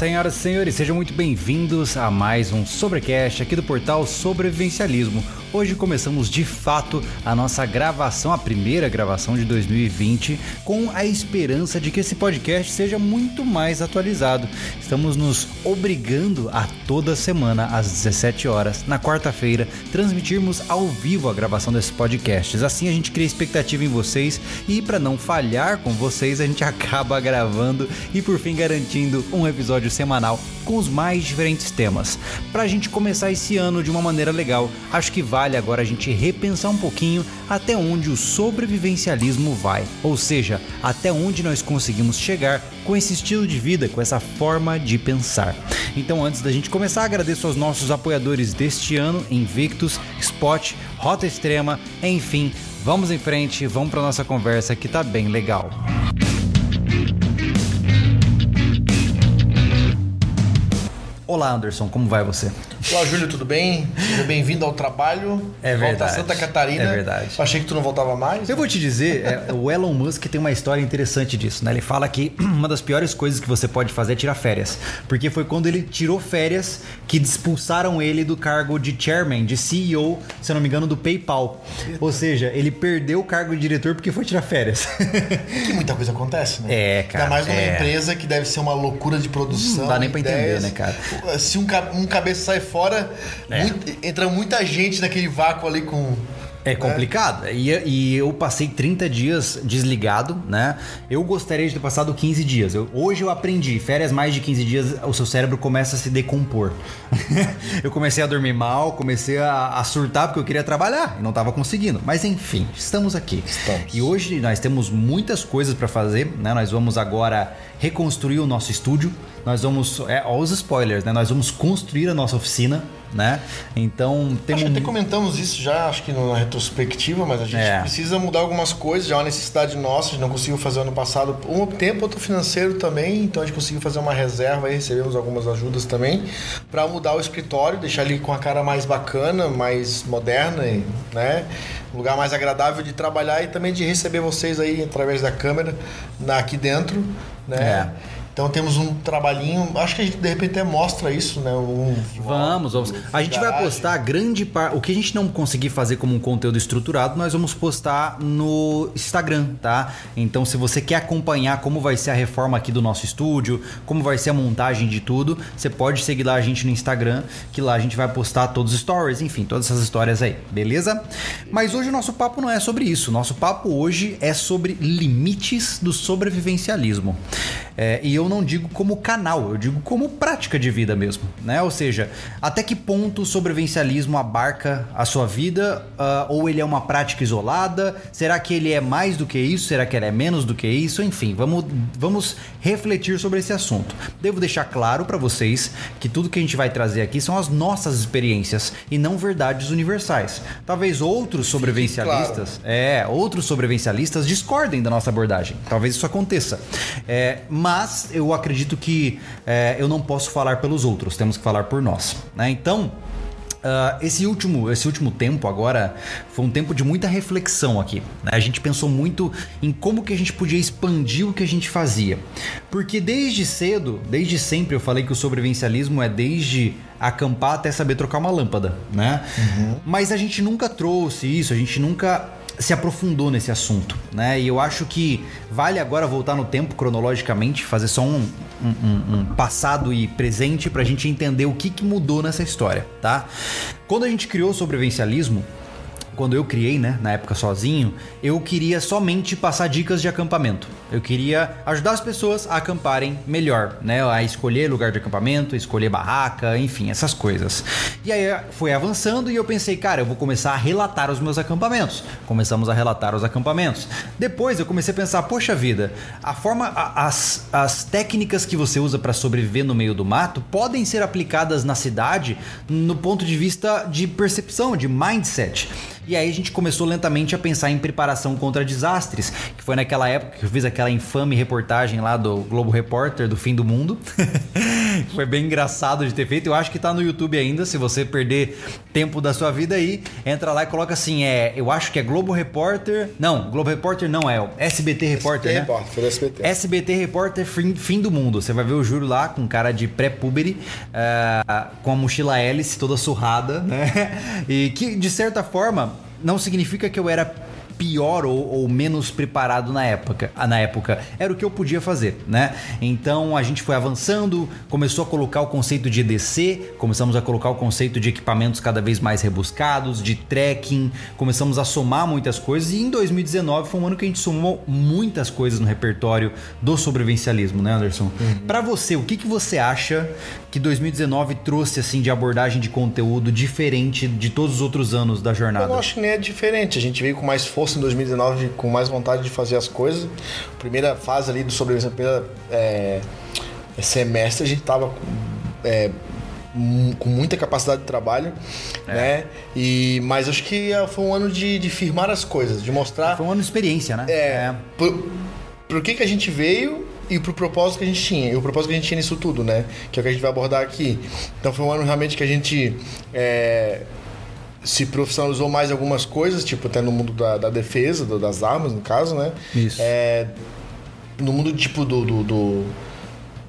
Senhoras e senhores, sejam muito bem-vindos a mais um Sobrecast aqui do portal Sobrevivencialismo. Hoje começamos de fato a nossa gravação, a primeira gravação de 2020, com a esperança de que esse podcast seja muito mais atualizado. Estamos nos obrigando a toda semana, às 17 horas, na quarta-feira, transmitirmos ao vivo a gravação desses podcasts. Assim a gente cria expectativa em vocês e, para não falhar com vocês, a gente acaba gravando e, por fim, garantindo um episódio semanal com os mais diferentes temas. Para a gente começar esse ano de uma maneira legal, acho que vale agora a gente repensar um pouquinho até onde o sobrevivencialismo vai, ou seja, até onde nós conseguimos chegar com esse estilo de vida, com essa forma de pensar. Então, antes da gente começar, agradeço aos nossos apoiadores deste ano, Invictus, Spot, Rota Extrema, enfim, vamos em frente, vamos para nossa conversa que tá bem legal. Olá, Anderson, como vai você? Olá, Júlio, tudo bem? Seja bem-vindo ao trabalho. É Volta verdade. a Santa Catarina. É verdade. Eu achei que tu não voltava mais. Eu vou te dizer, é, o Elon Musk tem uma história interessante disso, né? Ele fala que uma das piores coisas que você pode fazer é tirar férias. Porque foi quando ele tirou férias que expulsaram ele do cargo de chairman, de CEO, se eu não me engano, do PayPal. Ou seja, ele perdeu o cargo de diretor porque foi tirar férias. Que muita coisa acontece, né? É, cara, Ainda mais numa é. empresa que deve ser uma loucura de produção. Não dá nem pra entender, ideias. né, cara? Se um, um cabeça sai fora, É. muito- entra muita gente naquele vácuo ali com. É complicado. E, e eu passei 30 dias desligado, né? Eu gostaria de ter passado 15 dias. Eu- hoje eu aprendi, férias mais de 15 dias, o seu cérebro começa a se decompor. eu comecei a dormir mal, comecei a, a surtar porque eu queria trabalhar e não estava conseguindo. Mas enfim, estamos aqui. Estamos. E hoje nós temos muitas coisas para fazer, né? Nós vamos agora reconstruir o nosso estúdio. Nós vamos, é, ó os spoilers, né? Nós vamos construir a nossa oficina, né? Então temos Acho que até comentamos isso já, acho que na retrospectiva, mas a gente É. precisa mudar algumas coisas, já é uma necessidade nossa, a gente não conseguiu fazer ano passado, um tempo, outro financeiro também, então a gente conseguiu fazer uma reserva e recebemos algumas ajudas também, para mudar o escritório, deixar ele com a cara mais bacana, mais moderna, e, né? Um lugar mais agradável de trabalhar e também de receber vocês aí através da câmera na- aqui dentro, né? É. Então temos um trabalhinho, acho que a gente de repente até mostra isso, né? Um, Vamos, vamos. A gente vai postar grande parte. O que a gente não conseguir fazer como um conteúdo estruturado, nós vamos postar no Instagram, tá? Então, se você quer acompanhar como vai ser a reforma aqui do nosso estúdio, como vai ser a montagem de tudo, você pode seguir lá a gente no Instagram, que lá a gente vai postar todos os stories, enfim, todas essas histórias aí, beleza? Mas hoje o nosso papo não é sobre isso. Nosso papo hoje é sobre limites do sobrevivencialismo. É, e eu não digo como canal, eu digo como prática de vida mesmo, né? Ou seja, até que ponto o sobrevivencialismo abarca a sua vida, ah, ou ele é uma prática isolada? Será que ele é mais do que isso? Será que ele é menos do que isso? Enfim, vamos, vamos refletir sobre esse assunto. Devo deixar claro para vocês que tudo que a gente vai trazer aqui são as nossas experiências e não verdades universais. Talvez outros sobrevivencialistas, é, outros sobrevivencialistas discordem da nossa abordagem. Talvez isso aconteça. É, mas eu acredito que é, eu não posso falar pelos outros, temos que falar por nós. né? Então. ah, esse, último, esse último tempo agora foi um tempo de muita reflexão aqui. né? A gente pensou muito em como que a gente podia expandir o que a gente fazia. Porque desde cedo, desde sempre, eu falei que o sobrevivencialismo é desde acampar até saber trocar uma lâmpada, né? Mas a gente nunca trouxe isso, a gente nunca se aprofundou nesse assunto, né? E eu acho que vale agora voltar no tempo cronologicamente, fazer só um, um- um- passado e presente pra gente entender o que, que mudou nessa história, tá? Quando a gente criou o sobrevivencialismo, quando eu criei, né, na época sozinho, eu queria somente passar dicas de acampamento. Eu queria ajudar as pessoas a acamparem melhor, né, a escolher lugar de acampamento, escolher barraca, enfim, essas coisas. E aí foi avançando e eu pensei, cara, eu vou começar a relatar os meus acampamentos. Começamos a relatar os acampamentos. Depois eu comecei a pensar, poxa vida, a forma, a- as, as técnicas que você usa para sobreviver no meio do mato podem ser aplicadas na cidade no ponto de vista de percepção, de mindset. E aí a gente começou lentamente a pensar em preparação contra desastres, que foi naquela época que eu fiz aquela infame reportagem lá do Globo Repórter do fim do mundo. Foi bem engraçado de ter feito. Eu acho que tá no YouTube ainda. Se você perder tempo da sua vida aí, entra lá e coloca assim: é, eu acho que é Globo Repórter. Não, Globo Repórter não é, o SBT Repórter. SBT né? Repórter, foi SBT. SBT Repórter fim, fim, do mundo. Você vai ver o Júlio lá com cara de pré-púbere, uh, com a mochila hélice toda surrada, né? E que, de certa forma, não significa que eu era pior ou, ou, menos preparado na época, na época. Era o que eu podia fazer, né? Então a gente foi avançando, começou a colocar o conceito de EDC, começamos a colocar o conceito de equipamentos cada vez mais rebuscados, de tracking, começamos a somar muitas coisas e em 2019 foi um ano que a gente somou muitas coisas no repertório do sobrevivencialismo, né, Anderson? Uhum. Para você, o que, que você acha que 2019 trouxe assim de abordagem de conteúdo diferente de todos os outros anos da jornada? Eu não acho que nem é diferente. A gente veio com mais força em 2019 com mais vontade de fazer as coisas. Primeira fase ali do sobrevivência, primeira é, semestre, a gente tava é, com muita capacidade de trabalho, é. né? E, mas acho que é, foi um ano de, de, firmar as coisas, de mostrar. Foi um ano de experiência, né? É. é. Por, por que, que a gente veio e pro propósito que a gente tinha. E o propósito que a gente tinha nisso tudo, né? Que é o que a gente vai abordar aqui. Então foi um ano realmente que a gente. É, se profissionalizou mais algumas coisas, tipo até no mundo da, da defesa, do, das armas, no caso, né? Isso. É, no mundo tipo do, do, do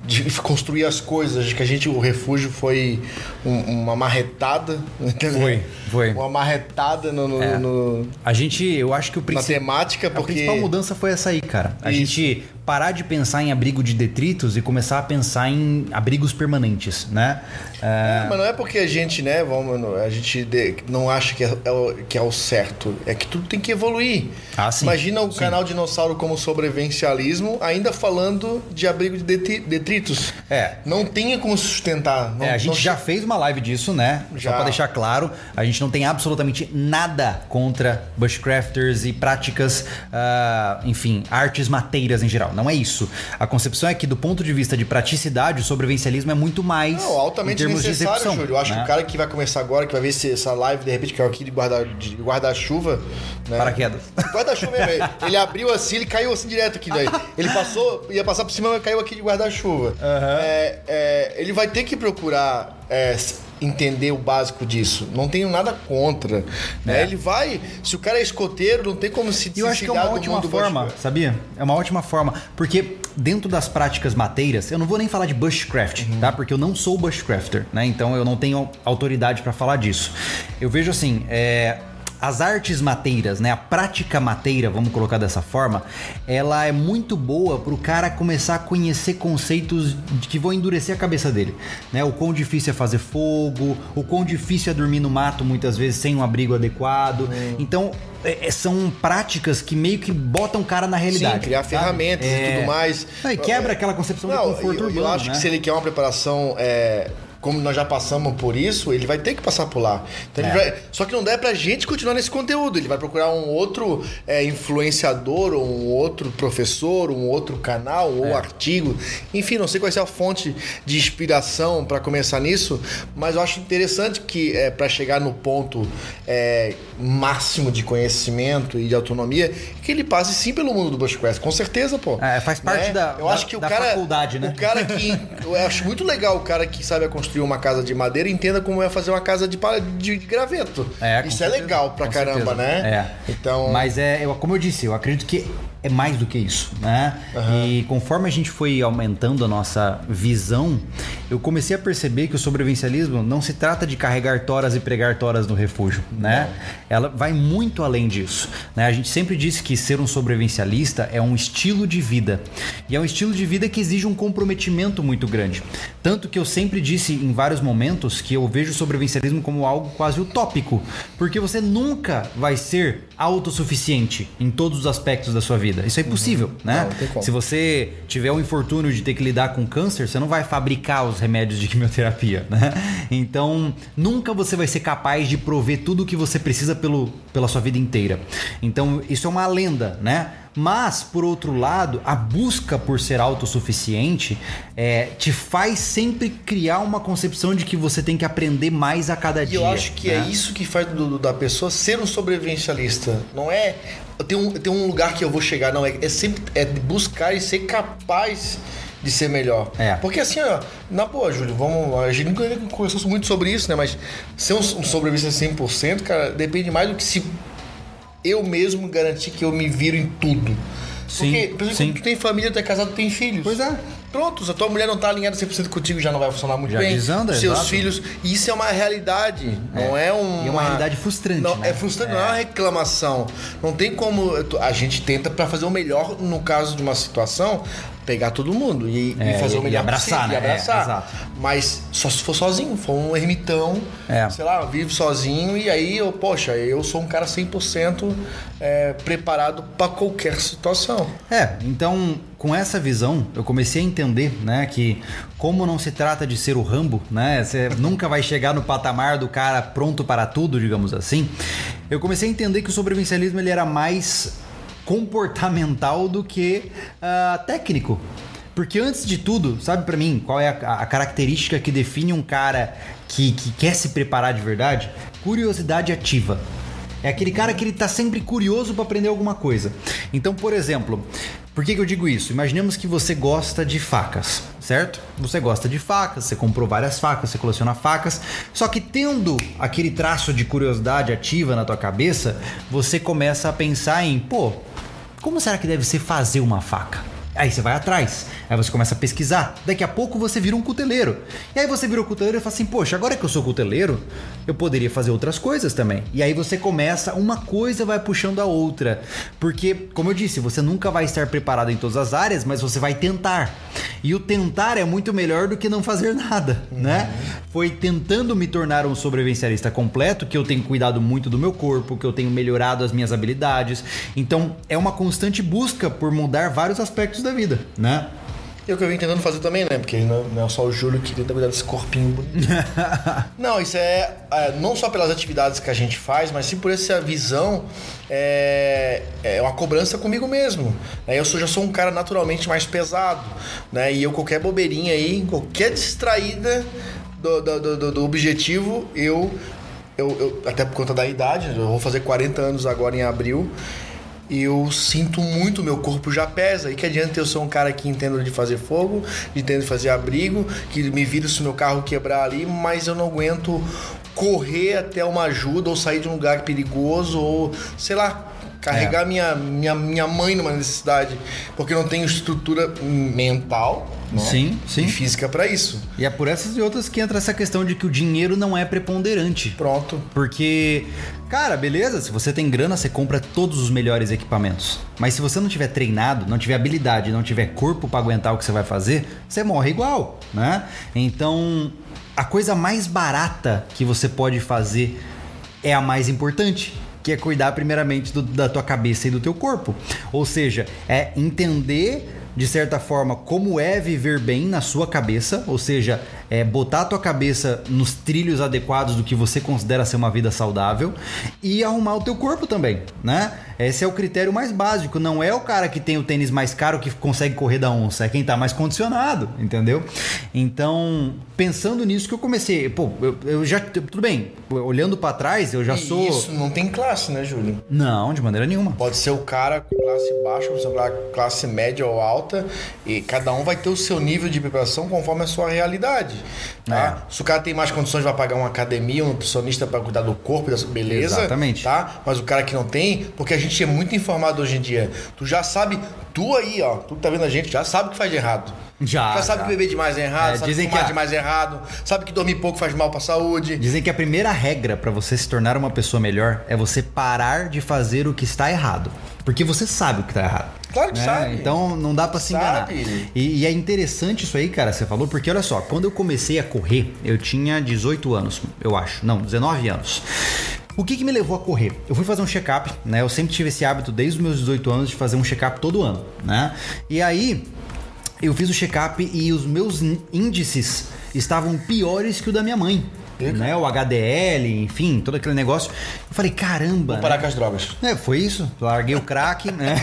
de construir as coisas, que a gente, o refúgio foi um, uma marretada. Foi, foi. Uma marretada no, no, é. no, A gente, eu acho que o principal. Na temática, porque. A principal mudança foi essa aí, cara. A Isso. gente parar de pensar em abrigo de detritos e começar a pensar em abrigos permanentes, né? É... É, mas não é porque a gente, né, vamos, a gente não acha que é, é, que é o certo, é que tudo tem que evoluir. Ah, sim. Imagina o sim. canal Dinossauro como sobrevivencialismo, ainda falando de abrigo de detritos. É. Não tinha como sustentar. Não, é, a gente já fez uma live disso, né? Já. Só para deixar claro, a gente não tem absolutamente nada contra bushcrafters e práticas, uh, enfim, artes mateiras em geral. Não é isso. A concepção é que, do ponto de vista de praticidade, o sobrevivencialismo é muito mais. Não, altamente necessário, Júlio. Eu acho né? que o cara que vai começar agora, que vai ver essa live, de repente, que é aqui de guarda-chuva. Guarda né? Paraquedas. Guarda-chuva mesmo. Ele abriu assim, ele caiu assim direto aqui daí. Ele passou, ia passar por cima, mas caiu aqui de guarda-chuva. Uhum. É, é, ele vai ter que procurar. É, entender o básico disso. Não tenho nada contra. Né? É. Ele vai. Se o cara é escoteiro, não tem como se Eu acho que é uma ótima forma, sabia? É uma ótima forma. Porque dentro das práticas mateiras, eu não vou nem falar de bushcraft, uhum. tá? Porque eu não sou bushcrafter, né? Então eu não tenho autoridade para falar disso. Eu vejo assim, é, as artes mateiras, né, a prática mateira, vamos colocar dessa forma, ela é muito boa para o cara começar a conhecer conceitos que vão endurecer a cabeça dele, né? O quão difícil é fazer fogo, o quão difícil é dormir no mato muitas vezes sem um abrigo adequado. Hum. Então, é, é são práticas que meio que botam o cara na realidade. Sim, criar ferramentas é... e tudo mais. Não, e quebra aquela concepção Não, de conforto eu, urbano, Eu acho né? que se ele quer uma preparação é, como nós já passamos por isso, ele vai ter que passar por lá. Então é. vai... Só que não dá pra gente continuar nesse conteúdo. Ele vai procurar um outro é, influenciador, ou um outro professor, um outro canal, ou é. artigo. Enfim, não sei qual é a fonte de inspiração para começar nisso, mas eu acho interessante que é, para chegar no ponto é, máximo de conhecimento e de autonomia, que ele passe sim pelo mundo do Bushcraft. Com certeza, pô. É, faz parte né? da, eu acho que o cara, faculdade, né? O cara que. Eu acho muito legal o cara que sabe a construir construir uma casa de madeira, entenda como é fazer uma casa de, de graveto. É, Isso certeza. é legal pra com caramba, certeza. né? É. Então... Mas é, eu, como eu disse, eu acredito que é mais do que isso, né? Uhum. E conforme a gente foi aumentando a nossa visão, eu comecei a perceber que o sobrevivencialismo não se trata de carregar toras e pregar toras no refúgio, né? Ela vai muito além disso, né? A gente sempre disse que ser um sobrevivencialista é um estilo de vida. E é um estilo de vida que exige um comprometimento muito grande. Tanto que eu sempre disse em vários momentos que eu vejo o sobrevivencialismo como algo quase utópico, porque você nunca vai ser autossuficiente em todos os aspectos da sua vida vida. Isso é impossível, uhum. né? Não, Se você tiver o infortúnio de ter que lidar com câncer, você não vai fabricar os remédios de quimioterapia, né? Então, nunca você vai ser capaz de prover tudo o que você precisa pelo, pela sua vida inteira. Então, isso é uma lenda, né? Mas, por outro lado, a busca por ser autossuficiente é, te faz sempre criar uma concepção de que você tem que aprender mais a cada e dia. E eu acho que é né? é isso que faz do, da pessoa ser um sobrevivencialista. Não é tem um, tem um lugar que eu vou chegar, não. É, é sempre é buscar e ser capaz de ser melhor. É. Porque assim, ó, na boa, Júlio, vamos. A gente nunca conversou muito sobre isso, né? Mas ser um, um sobrevivência 100%, cara, depende mais do que se eu mesmo garantir que eu me viro em tudo. Sim, Porque, por exemplo, sim. tu tem família, tu é casado, tu tem filhos. Pois é. Pronto, se a tua mulher não tá alinhada 100% contigo, já não vai funcionar muito Já bem. desanda, Seus exato. filhos. E isso é uma realidade, não é um. E é uma realidade frustrante, Não, né? É frustrante, não é uma reclamação. Não tem como. A gente tenta pra fazer o melhor no caso de uma situação, pegar todo mundo e, e É, fazer e- o melhor e abraçar, possível, né? E É, abraçar. exato. Mas só se for sozinho, for um ermitão, É. sei lá, vive sozinho e aí eu, poxa, eu sou um cara 100% é, preparado pra qualquer situação. É, então com essa visão eu comecei a entender, né, que como não se trata de ser o Rambo, né, você nunca vai chegar no patamar do cara pronto para tudo, digamos assim. Eu comecei a entender que o sobrevivencialismo ele era mais comportamental do que ah, técnico. Porque antes de tudo, sabe pra mim qual é a, a característica que define um cara que, que quer se preparar de verdade? Curiosidade ativa. É aquele cara que ele tá sempre curioso para aprender alguma coisa. Então, por exemplo, por que, que eu digo isso? Imaginemos que você gosta de facas, certo? Você gosta de facas, você comprou várias facas, você coleciona facas, só que tendo aquele traço de curiosidade ativa na tua cabeça, você começa a pensar em, pô, como será que deve ser fazer uma faca? Aí você vai atrás, aí você começa a pesquisar. Daqui a pouco você vira um cuteleiro. E aí você vira um cuteleiro e fala assim: Poxa, agora que eu sou cuteleiro, eu poderia fazer outras coisas também. E aí você começa, uma coisa vai puxando a outra. Porque, como eu disse, você nunca vai estar preparado em todas as áreas, mas você vai tentar. E o tentar é muito melhor do que não fazer nada, né? Foi tentando me tornar um sobrevivencialista completo que eu tenho cuidado muito do meu corpo, que eu tenho melhorado as minhas habilidades. Então, é uma constante busca por mudar vários aspectos da vida, né? E o que eu vim tentando fazer também, né? Porque não, é só o Júlio que tenta cuidar desse corpinho bonito. não, isso é, é, não só pelas atividades que a gente faz, mas sim por essa visão. É, é uma cobrança comigo mesmo. né? Eu sou, já sou um cara naturalmente mais pesado, né? E eu, qualquer bobeirinha aí, qualquer distraída do, do, do- do- do objetivo, eu, eu, eu. Até por conta da idade, eu vou fazer 40 anos agora em abril eu sinto muito, meu corpo já pesa. E que adianta eu ser um cara que entendo de fazer fogo, de entendo de fazer abrigo, que me vira se meu carro quebrar ali, mas eu não aguento correr até uma ajuda ou sair de um lugar perigoso ou, sei lá, carregar minha, minha, minha mãe numa necessidade, porque não tenho estrutura mental né, Sim, sim. e física para isso. E é por essas e outras que entra essa questão de que o dinheiro não é preponderante. Pronto. Porque, cara, beleza, se você tem grana, você compra todos os melhores equipamentos. Mas se você não tiver treinado, não tiver habilidade, não tiver corpo para aguentar o que você vai fazer, você morre igual, né? Então, a coisa mais barata que você pode fazer é a mais importante. Que é cuidar primeiramente do- da tua cabeça e do teu corpo. Ou seja, é entender de certa forma, como é viver bem na sua cabeça, ou seja, é botar a tua cabeça nos trilhos adequados do que você considera ser uma vida saudável e arrumar o teu corpo também, né? Esse é o critério mais básico, não é o cara que tem o tênis mais caro que consegue correr da onça, é quem tá mais condicionado, entendeu? Então, pensando nisso que eu comecei, pô, eu, eu já tudo bem, olhando pra trás, eu já E sou isso não tem classe, né, Júlio? Não, de maneira nenhuma. Pode ser o cara com classe baixa, com classe média ou alta, e cada um vai ter o seu nível de preparação conforme a sua realidade. Tá? Se o cara tem mais condições, vai pagar uma academia, um nutricionista para cuidar do corpo, da sua beleza. Exatamente. Tá? Mas o cara que não tem, porque a gente é muito informado hoje em dia. Tu já sabe, tu aí, ó, tu que tá vendo a gente, já sabe o que faz de errado. Já, Já sabe já. que beber demais é errado, É, sabe dizem que fumar que a- demais é errado, sabe que dormir pouco faz mal pra saúde. Dizem que a primeira regra para você se tornar uma pessoa melhor é você parar de fazer o que está errado. Porque você sabe o que está errado. Claro que né? sabe. Então não dá para se enganar. E, e é interessante isso aí, cara, você falou, porque olha só, quando eu comecei a correr, eu tinha 18 anos, eu acho. Não, 19 anos. O que, que me levou a correr? Eu fui fazer um check-up, né? Eu sempre tive esse hábito desde os meus 18 anos de fazer um check-up todo ano, né? E aí, eu fiz o check-up e os meus ín- índices estavam piores que o da minha mãe. Eita. Né? O HDL, enfim, todo aquele negócio. Eu falei, caramba. Vou parar né? com as drogas. É, foi isso. Larguei o crack, né?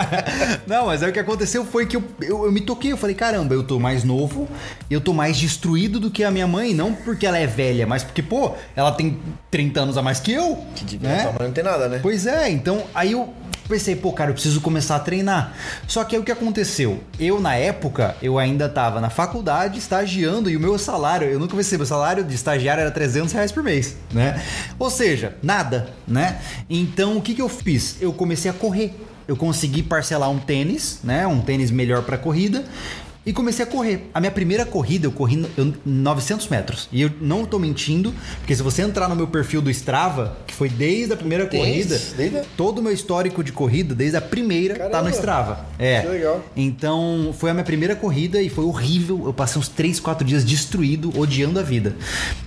Não, mas aí o que aconteceu foi que eu, eu, eu me toquei. Eu falei, caramba, eu tô mais novo, eu tô mais destruído do que a minha mãe. Não porque ela é velha, mas porque, pô, ela tem 30 anos a mais que eu. Que devia né? não tem nada, né? Pois é, então aí eu Pensei, pô, cara, eu preciso começar a treinar. Só que aí o que aconteceu? Eu, na época, eu ainda tava na faculdade, estagiando, e o meu salário, eu nunca pensei, meu salário de estagiário era 300 reais por mês, né? Ou seja, nada, né? Então, o que, que eu fiz? Eu comecei a correr. Eu consegui parcelar um tênis, né? Um tênis melhor para corrida e comecei a correr. A minha primeira corrida eu corri 900 metros. E eu não tô mentindo, porque se você entrar no meu perfil do Strava, que foi desde a primeira corrida, desde... todo o meu histórico de corrida, desde a primeira, Caramba, tá no Strava. É. Que legal. Então, foi a minha primeira corrida e foi horrível. Eu passei uns 3, 4 dias destruído, odiando a vida.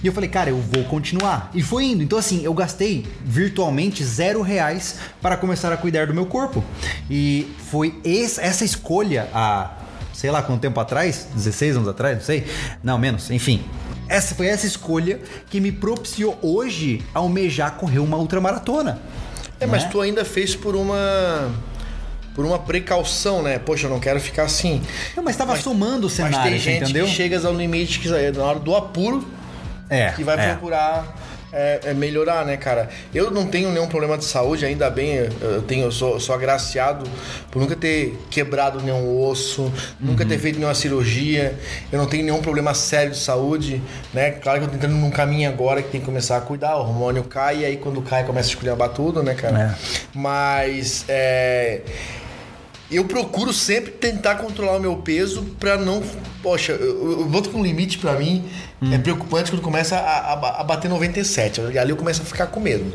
E eu falei, cara, eu vou continuar. E foi indo. Então, assim, eu gastei virtualmente zero reais para começar a cuidar do meu corpo. E foi essa escolha, a sei lá quanto tempo atrás, 16 anos atrás, não sei. Não, menos, enfim. Essa foi essa escolha que me propiciou hoje almejar correr uma ultramaratona. É, mas né? tu ainda fez por uma por uma precaução, né? Poxa, eu não quero ficar assim. Não, mas estava somando o cenário, mas tem gente entendeu? que chegas ao limite que na hora do apuro é, que vai é. procurar é, é, melhorar, né, cara? Eu não tenho nenhum problema de saúde, ainda bem, eu tenho, eu sou, sou agraciado por nunca ter quebrado nenhum osso, uhum. nunca ter feito nenhuma cirurgia, eu não tenho nenhum problema sério de saúde, né? Claro que eu tô entrando num caminho agora que tem que começar a cuidar, o hormônio cai, e aí quando cai começa a esculhambar tudo, né, cara? É. Mas é eu procuro sempre tentar controlar o meu peso para não. Poxa, eu, eu boto com um limite para mim Hum. É preocupante quando começa a, a, a, bater 97. Ali eu começo a ficar com medo.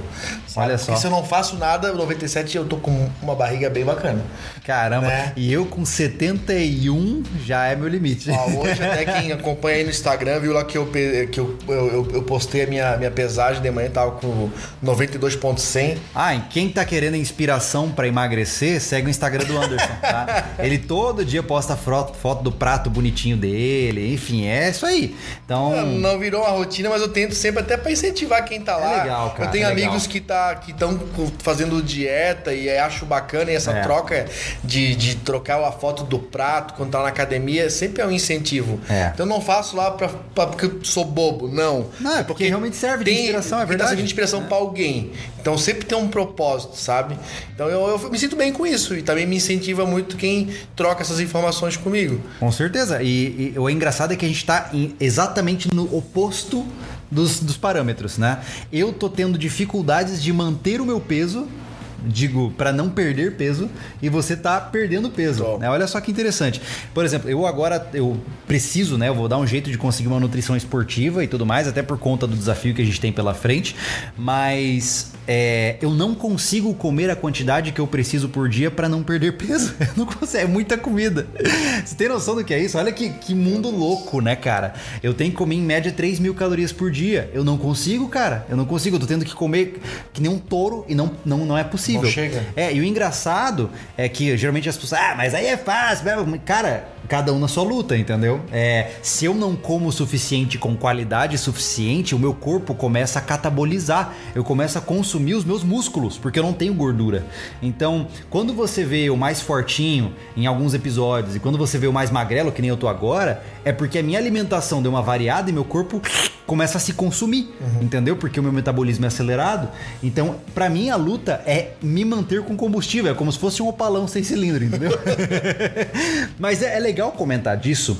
Sabe? Olha só. Porque se eu não faço nada, 97 eu tô com uma barriga bem bacana. Caramba. Né? E eu com 71 já é meu limite. Ó, hoje até quem acompanha aí no Instagram viu lá que eu, que eu, eu, eu postei a minha, minha pesagem de manhã, tava com 92.100. Ah, e quem tá querendo inspiração para emagrecer, segue o Instagram do Anderson, tá? Ele todo dia posta foto, foto do prato bonitinho dele, enfim, é isso aí. Então, não, não virou uma rotina, mas eu tento sempre até para incentivar quem tá é lá. legal, cara. Eu tenho é amigos legal. que tá que estão fazendo dieta e acho bacana e essa é. troca de, de trocar a foto do prato quando tá na academia sempre é um incentivo. É. Então eu não faço lá pra, pra, porque eu sou bobo, não. Não, é porque, porque realmente serve tem, de inspiração, é verdade. Tá servindo de inspiração é. para alguém. Então sempre tem um propósito, sabe? Então eu, eu, me sinto bem com isso e também me incentiva muito quem troca essas informações comigo. Com certeza. E, e o engraçado é que a gente tá em, exatamente no oposto dos, dos parâmetros, né? Eu tô tendo dificuldades de manter o meu peso digo, para não perder peso e você tá perdendo peso. Né? Olha só que interessante. Por exemplo, eu agora eu preciso, né? Eu vou dar um jeito de conseguir uma nutrição esportiva e tudo mais, até por conta do desafio que a gente tem pela frente. Mas é, eu não consigo comer a quantidade que eu preciso por dia para não perder peso. Eu não consigo, é muita comida. Você tem noção do que é isso? Olha que, que mundo louco, né, cara? Eu tenho que comer em média 3 mil calorias por dia. Eu não consigo, cara. Eu não consigo. Eu tô tendo que comer que nem um touro e não, não, não é possível. Não chega. É, e o engraçado é que geralmente as pessoas, ah, mas aí é fácil. Cara, cada um na sua luta, entendeu? É, se eu não como o suficiente com qualidade suficiente, o meu corpo começa a catabolizar. Eu começo a consumir os meus músculos, porque eu não tenho gordura. Então, quando você vê o mais fortinho em alguns episódios e quando você vê o mais magrelo, que nem eu tô agora, é porque a minha alimentação deu uma variada e meu corpo começa a se consumir, uhum. entendeu? Porque o meu metabolismo é acelerado. Então, para mim, a luta é me manter com combustível. É como se fosse um opalão sem cilindro, entendeu? Mas é, é legal comentar disso,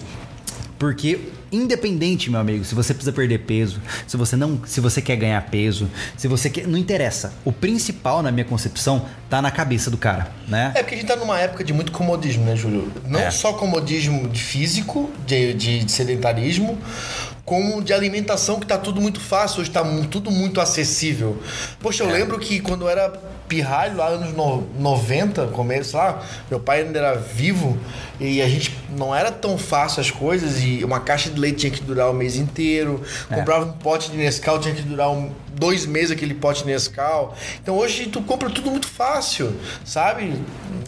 porque independente, meu amigo, se você precisa perder peso, se você não, se você quer ganhar peso, se você quer, não interessa. O principal na minha concepção tá na cabeça do cara, né? É porque a gente tá numa época de muito comodismo, né, Júlio? Não é. só comodismo de físico, de, de, de sedentarismo, como de alimentação que tá tudo muito fácil, hoje tá tudo muito acessível. Poxa, eu é. lembro que quando eu era pirralho lá anos no, 90, começo lá, meu pai ainda era vivo e a gente não era tão fácil as coisas e uma caixa de leite tinha que durar o mês inteiro, é. comprava um pote de Nescau tinha que durar um, dois meses aquele pote Nescau. Então hoje tu compra tudo muito fácil, sabe?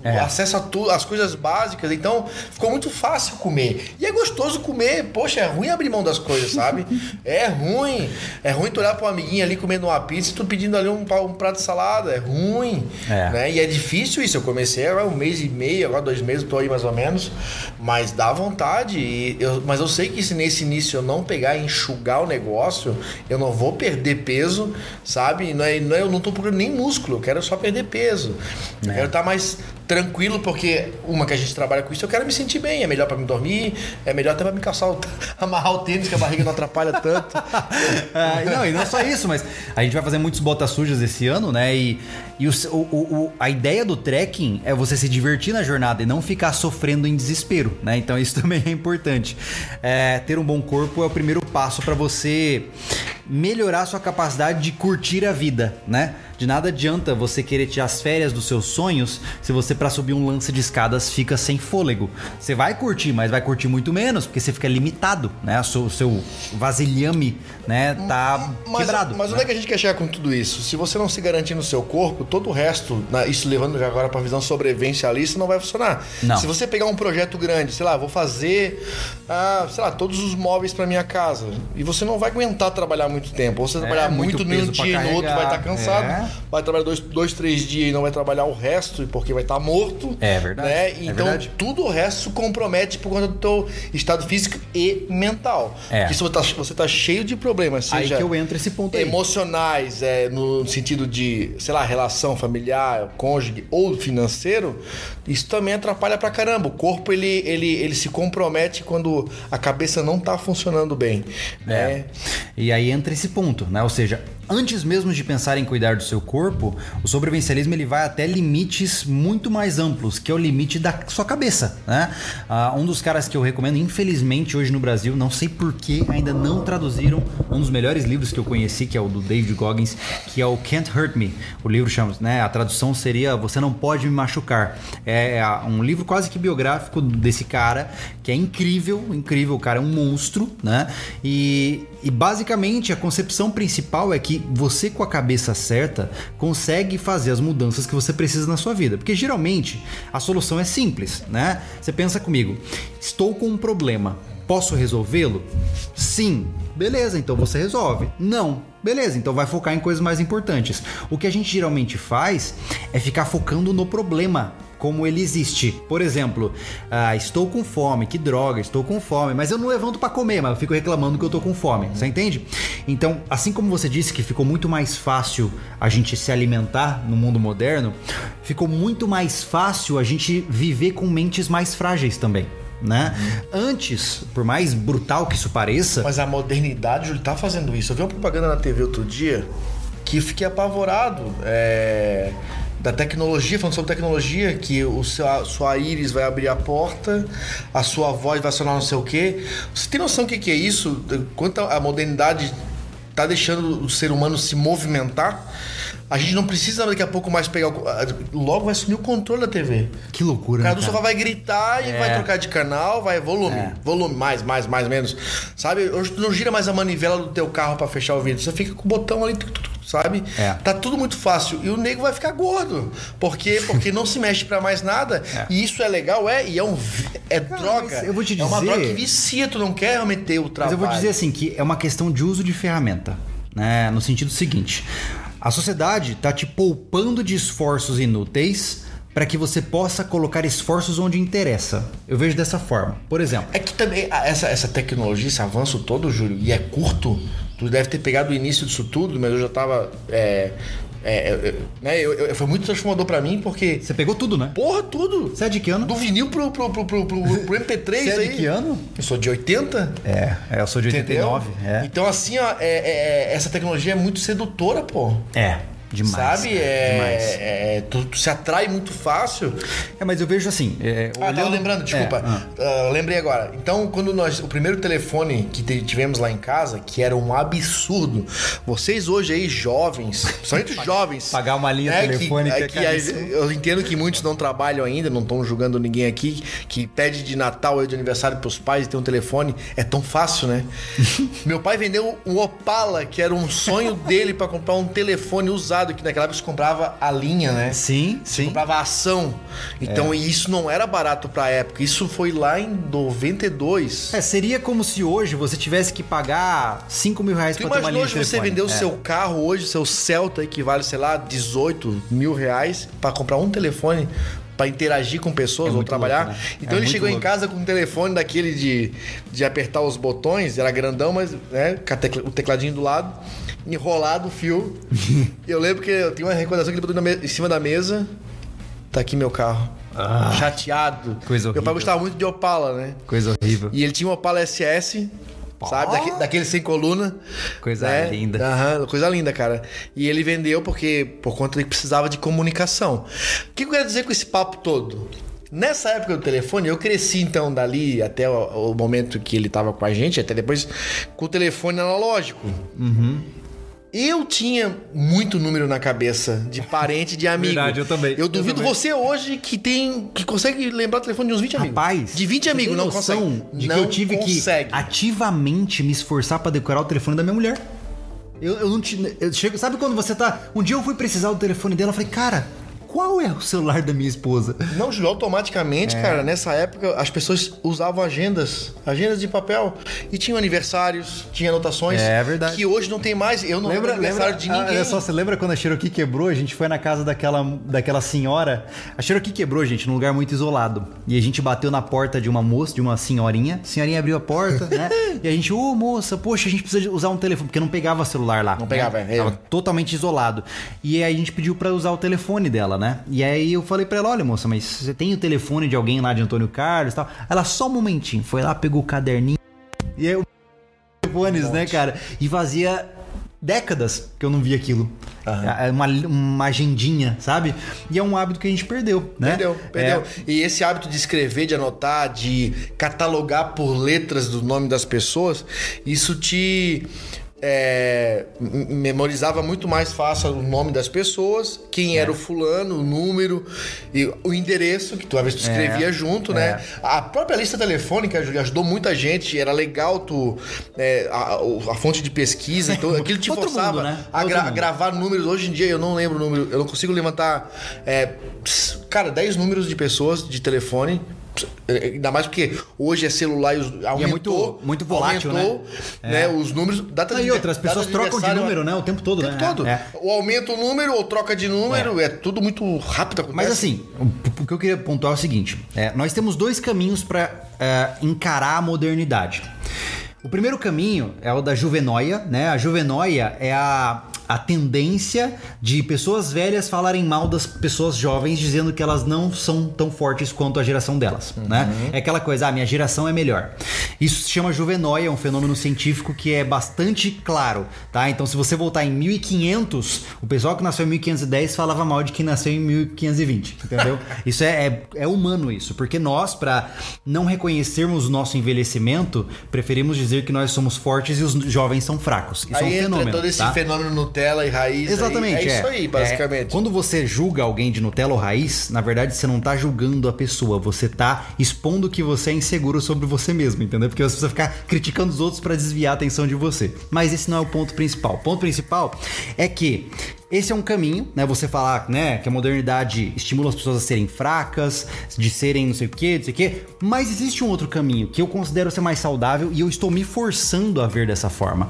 É. Acesso a tudo, as coisas básicas. Então ficou muito fácil comer. E é gostoso comer. Poxa, é ruim abrir mão das coisas, sabe? é ruim. É ruim tu olhar pra um amiguinho ali comendo uma pizza e tu pedindo ali um, um prato de salada. É ruim. É. Né? E é difícil isso. Eu comecei agora um mês e meio, agora dois meses, tô aí mais ou menos. Mas dá vontade. E eu, mas eu sei que se nesse início eu não pegar e enxugar o negócio, eu não vou perder peso peso, sabe? Não é, não é, eu não tô procurando nem músculo, eu quero só perder peso. É. Eu quero estar tá mais tranquilo, porque uma que a gente trabalha com isso, eu quero me sentir bem, é melhor para me dormir, é melhor até para me calçar, o, amarrar o tênis, que a barriga não atrapalha tanto. é, não, e não só isso, mas a gente vai fazer muitos botas sujas esse ano, né? E, e o, o, o, a ideia do trekking é você se divertir na jornada e não ficar sofrendo em desespero, né? Então isso também é importante. É, ter um bom corpo é o primeiro passo para você melhorar sua capacidade de curtir a vida, né? De nada adianta você querer tirar as férias dos seus sonhos se você para subir um lance de escadas fica sem fôlego. Você vai curtir, mas vai curtir muito menos porque você fica limitado, né? O seu, seu vasilhame, né, tá mas, quebrado. Mas né? onde é que a gente quer chegar com tudo isso? Se você não se garantir no seu corpo, todo o resto, isso levando já agora para a visão sobrevivencialista, não vai funcionar. Não. Se você pegar um projeto grande, sei lá, vou fazer, ah, sei lá, todos os móveis para minha casa, e você não vai aguentar trabalhar muito tempo. Ou você é, trabalhar muito, muito num dia e no outro vai estar tá cansado. É vai trabalhar dois, dois, três dias e não vai trabalhar o resto, porque vai estar tá morto. É verdade. Né? É então, verdade. tudo o resto compromete por conta do teu estado físico e mental. É. Porque tá, você tá cheio de problemas, seja aí que eu entro esse ponto aí. emocionais, é, no sentido de, sei lá, relação familiar, cônjuge ou financeiro, isso também atrapalha pra caramba. O corpo, ele, ele, ele se compromete quando a cabeça não tá funcionando bem. Né? É. E aí entra esse ponto, né? Ou seja, antes mesmo de pensar em cuidar do seu corpo, o sobrevivencialismo ele vai até limites muito mais amplos, que é o limite da sua cabeça, né? Uh, um dos caras que eu recomendo, infelizmente hoje no Brasil, não sei por que ainda não traduziram um dos melhores livros que eu conheci, que é o do David Goggins, que é o Can't Hurt Me. O livro chama, né? A tradução seria Você Não Pode Me Machucar. É, é um livro quase que biográfico desse cara, que é incrível, incrível, o cara é um monstro, né? E, e basicamente a concepção principal é que você com a cabeça certa consegue fazer as mudanças que você precisa na sua vida. Porque geralmente a solução é simples, né? Você pensa comigo, estou com um problema, posso resolvê-lo? Sim. Beleza, então você resolve. Não. Beleza, então vai focar em coisas mais importantes. O que a gente geralmente faz é ficar focando no problema como ele existe. Por exemplo, ah, estou com fome, que droga, estou com fome, mas eu não levanto para comer, mas eu fico reclamando que eu tô com fome. Você entende? Então, assim como você disse que ficou muito mais fácil a gente se alimentar no mundo moderno, ficou muito mais fácil a gente viver com mentes mais frágeis também. Né? Antes, por mais brutal que isso pareça. Mas a modernidade ele tá fazendo isso. Eu vi uma propaganda na TV outro dia que fiquei apavorado. É da tecnologia, falando sobre tecnologia, que o seu, a sua íris vai abrir a porta, a sua voz vai sonar não sei o quê. Você tem noção do que, que é isso? Quanto a modernidade está deixando o ser humano se movimentar? A gente não precisa daqui a pouco mais pegar o... Logo vai assumir o controle da TV. Que loucura, O cara do sofá vai gritar e é. vai trocar de canal, vai volume. É. Volume, mais, mais, mais, menos. Sabe? Hoje tu não gira mais a manivela do teu carro para fechar o vidro. Você fica com o botão ali sabe? É. Tá tudo muito fácil. E o nego vai ficar gordo. Por quê? Porque não se mexe para mais nada. É. E isso é legal, é, e é um. É Cara, droga. Eu vou te dizer. É uma droga que vicia, tu não quer realmente ter o trabalho. Mas eu vou dizer assim, que é uma questão de uso de ferramenta. Né? No sentido seguinte. A sociedade está te poupando de esforços inúteis para que você possa colocar esforços onde interessa. Eu vejo dessa forma. Por exemplo. É que também essa, essa tecnologia, esse avanço todo, Júlio, e é curto. Tu deve ter pegado o início disso tudo, mas eu já estava é, é, é, né, eu, eu, foi muito transformador para mim, porque. Você pegou tudo, né? Porra, tudo! Você é de que ano? Do vinil pro, pro, pro, pro, pro, pro MP3 Você é aí. de que ano? Eu sou de 80. É, é eu sou de 89. É. Então, assim, ó, é, é, essa tecnologia é muito sedutora, pô. É. Demais. Sabe? É, demais. É, tu, tu, se atrai muito fácil. É, mas eu vejo assim. É, ah, tava lembrando, desculpa. É, ah. uh, lembrei agora. Então, quando nós. O primeiro telefone que tivemos lá em casa, que era um absurdo. Vocês hoje aí, jovens, principalmente jovens. Pagar uma linha né, telefônica. Que, é que, eu entendo que muitos não trabalham ainda, não estão julgando ninguém aqui, que pede de Natal ou de aniversário pros pais e tem um telefone. É tão fácil, né? Meu pai vendeu um Opala, que era um sonho dele para comprar um telefone usado que naquela época você comprava a linha, né? Sim, você sim. comprava a ação. Então é. isso não era barato pra época. Isso foi lá em 92. É, seria como se hoje você tivesse que pagar 5 mil reais tu pra ter uma linha hoje você vendeu o é. seu carro hoje, seu Celta, que vale, sei lá, 18 mil reais, pra comprar um telefone para interagir com pessoas é ou trabalhar. Louco, né? Então é ele chegou louco. em casa com um telefone daquele de, de apertar os botões, era grandão, mas né, o tecladinho do lado enrolado o fio. eu lembro que eu tinha uma recordação que ele botou me- em cima da mesa. Tá aqui meu carro. Chateado. Coisa Meu pai horrível. gostava muito de Opala, né? Coisa horrível. E ele tinha um Opala SS, sabe? Daque- daquele sem coluna. Coisa né? linda. Aham, coisa linda, cara. E ele vendeu porque por conta de que precisava de comunicação. O que eu quero dizer com esse papo todo? Nessa época do telefone, eu cresci então dali até o, o momento que ele tava com a gente, até depois com o telefone analógico. Uhum. Eu tinha muito número na cabeça de parente, de amigo. Verdade, eu também. Eu Eu duvido também. você hoje que tem que consegue lembrar o telefone de uns 20 amigos. Rapaz, de 20 você amigos, não consegue. de não que eu tive consegue. que ativamente me esforçar pra decorar o telefone da minha mulher. Eu, eu não tinha. Eu chego, sabe quando você tá. Um dia eu fui precisar do telefone dela, eu falei, cara, qual é o celular da minha esposa? Não, Júlio, automaticamente, É. cara, nessa época as pessoas usavam agendas, agendas de papel. E tinham aniversários, tinha anotações. É verdade. Que hoje não tem mais. Eu não lembro aniversário de ah, ninguém. Olha só, você lembra quando a Cherokee quebrou? A gente foi na casa daquela, daquela senhora. A Cherokee quebrou, gente, num lugar muito isolado. E a gente bateu na porta de uma moça, de uma senhorinha. A senhorinha abriu a porta, né? E a gente, ô moça, poxa, a gente precisa usar um telefone, porque não pegava celular lá. Não pegava, né? é. Tava totalmente isolado. E aí a gente pediu pra usar o telefone dela, né? E aí eu falei pra ela, olha moça, mas você tem o telefone de alguém lá de Antônio Carlos e tal? Ela, só um momentinho. Foi lá, pegou o caderninho. E aí eu telefones, né, cara? E fazia décadas que eu não via aquilo. É Uma, uma agendinha, sabe? E é um hábito que a gente perdeu, né? Perdeu, perdeu. É, E esse hábito de escrever, de anotar, de catalogar por letras do nome das pessoas, isso te é, memorizava muito mais fácil o nome das pessoas, quem É. era o fulano, o número e o endereço, que tu às vezes tu escrevia É, junto, é. né? A própria lista telefônica Júlio, ajudou muita gente, era legal tu. é, a, a fonte de pesquisa, então aquilo te Outro forçava mundo, né? a gra- mundo. gravar números. Hoje em dia eu não lembro o número, eu não consigo levantar, é, cara, 10 números de pessoas de telefone. É, Ainda mais porque hoje é celular e aumentou, muito- muito volátil, aumentou, né? Os números. Data de- e outras pessoas trocam de número, né? O tempo todo, O tempo né? todo. É. Ou aumenta o número, ou troca de número, é, tudo muito rápido. Acontece. Mas assim, o, que eu queria pontuar é o seguinte: é, nós temos dois caminhos para encarar a modernidade. O primeiro caminho é o da juvenóia, né? A juvenóia é a, a tendência de pessoas velhas falarem mal das pessoas jovens, dizendo que elas não são tão fortes quanto a geração delas, né? É aquela coisa, ah, minha geração é melhor. Isso se chama juvenóia, é um fenômeno científico que é bastante claro, tá? Então, se você voltar em 1500, o pessoal que nasceu em 1510 falava mal de quem nasceu em 1520, entendeu? isso é, é, é humano isso, porque nós, para não reconhecermos o nosso envelhecimento, preferimos dizer que nós somos fortes e os jovens são fracos. Isso aí é um entra fenômeno. todo esse tá? fenômeno Nutella e raiz. aí. Exatamente. É isso aí, basicamente. É, quando você julga alguém de Nutella ou raiz, na verdade você não tá julgando a pessoa, você tá expondo que você é inseguro sobre você mesmo, entendeu? Porque você precisa ficar criticando os outros para desviar a atenção de você. Mas esse não é o ponto principal. O ponto principal é que esse é um caminho, né? Você falar, né, que a modernidade estimula as pessoas a serem fracas, de serem não sei o quê, não sei o quê. Mas existe um outro caminho que eu considero ser mais saudável e eu estou me forçando a ver dessa forma.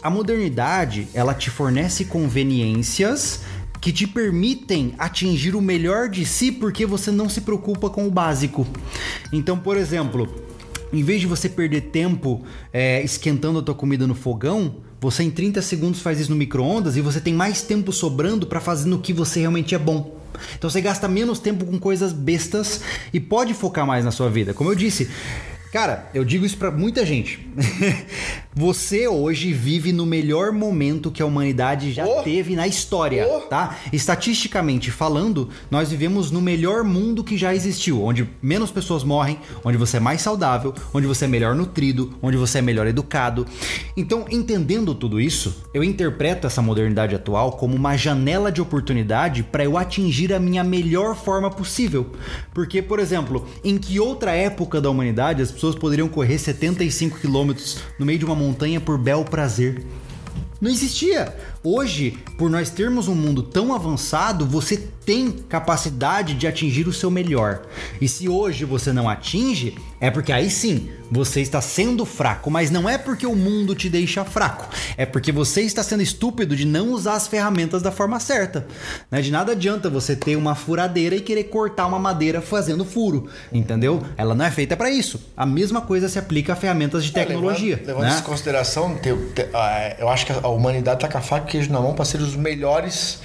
A modernidade, ela te fornece conveniências que te permitem atingir o melhor de si porque você não se preocupa com o básico. Então, por exemplo, em vez de você perder tempo é, esquentando a tua comida no fogão, você em 30 segundos faz isso no micro-ondas e você tem mais tempo sobrando para fazer no que você realmente é bom. Então você gasta menos tempo com coisas bestas e pode focar mais na sua vida. Como eu disse, Cara, eu digo isso pra muita gente. Você hoje vive no melhor momento que a humanidade já Oh! teve na história, Oh! tá? Estatisticamente falando, nós vivemos no melhor mundo que já existiu, onde menos pessoas morrem, onde você é mais saudável, onde você é melhor nutrido, onde você é melhor educado. Então, entendendo tudo isso, eu interpreto essa modernidade atual como uma janela de oportunidade para eu atingir a minha melhor forma possível. Porque, por exemplo, em que outra época da humanidade as pessoas poderiam correr 75 quilômetros no meio de uma montanha por bel prazer? Não existia. Hoje, por nós termos um mundo tão avançado, você tem capacidade de atingir o seu melhor. E se hoje você não atinge, é porque aí sim você está sendo fraco, mas não é porque o mundo te deixa fraco, é porque você está sendo estúpido de não usar as ferramentas da forma certa. Né? De nada adianta você ter uma furadeira e querer cortar uma madeira fazendo furo, entendeu? Ela não é feita para isso. A mesma coisa se aplica a ferramentas de tecnologia. É, levando, levando né? isso em consideração, eu acho que a humanidade está com a faca queijo na mão para ser os melhores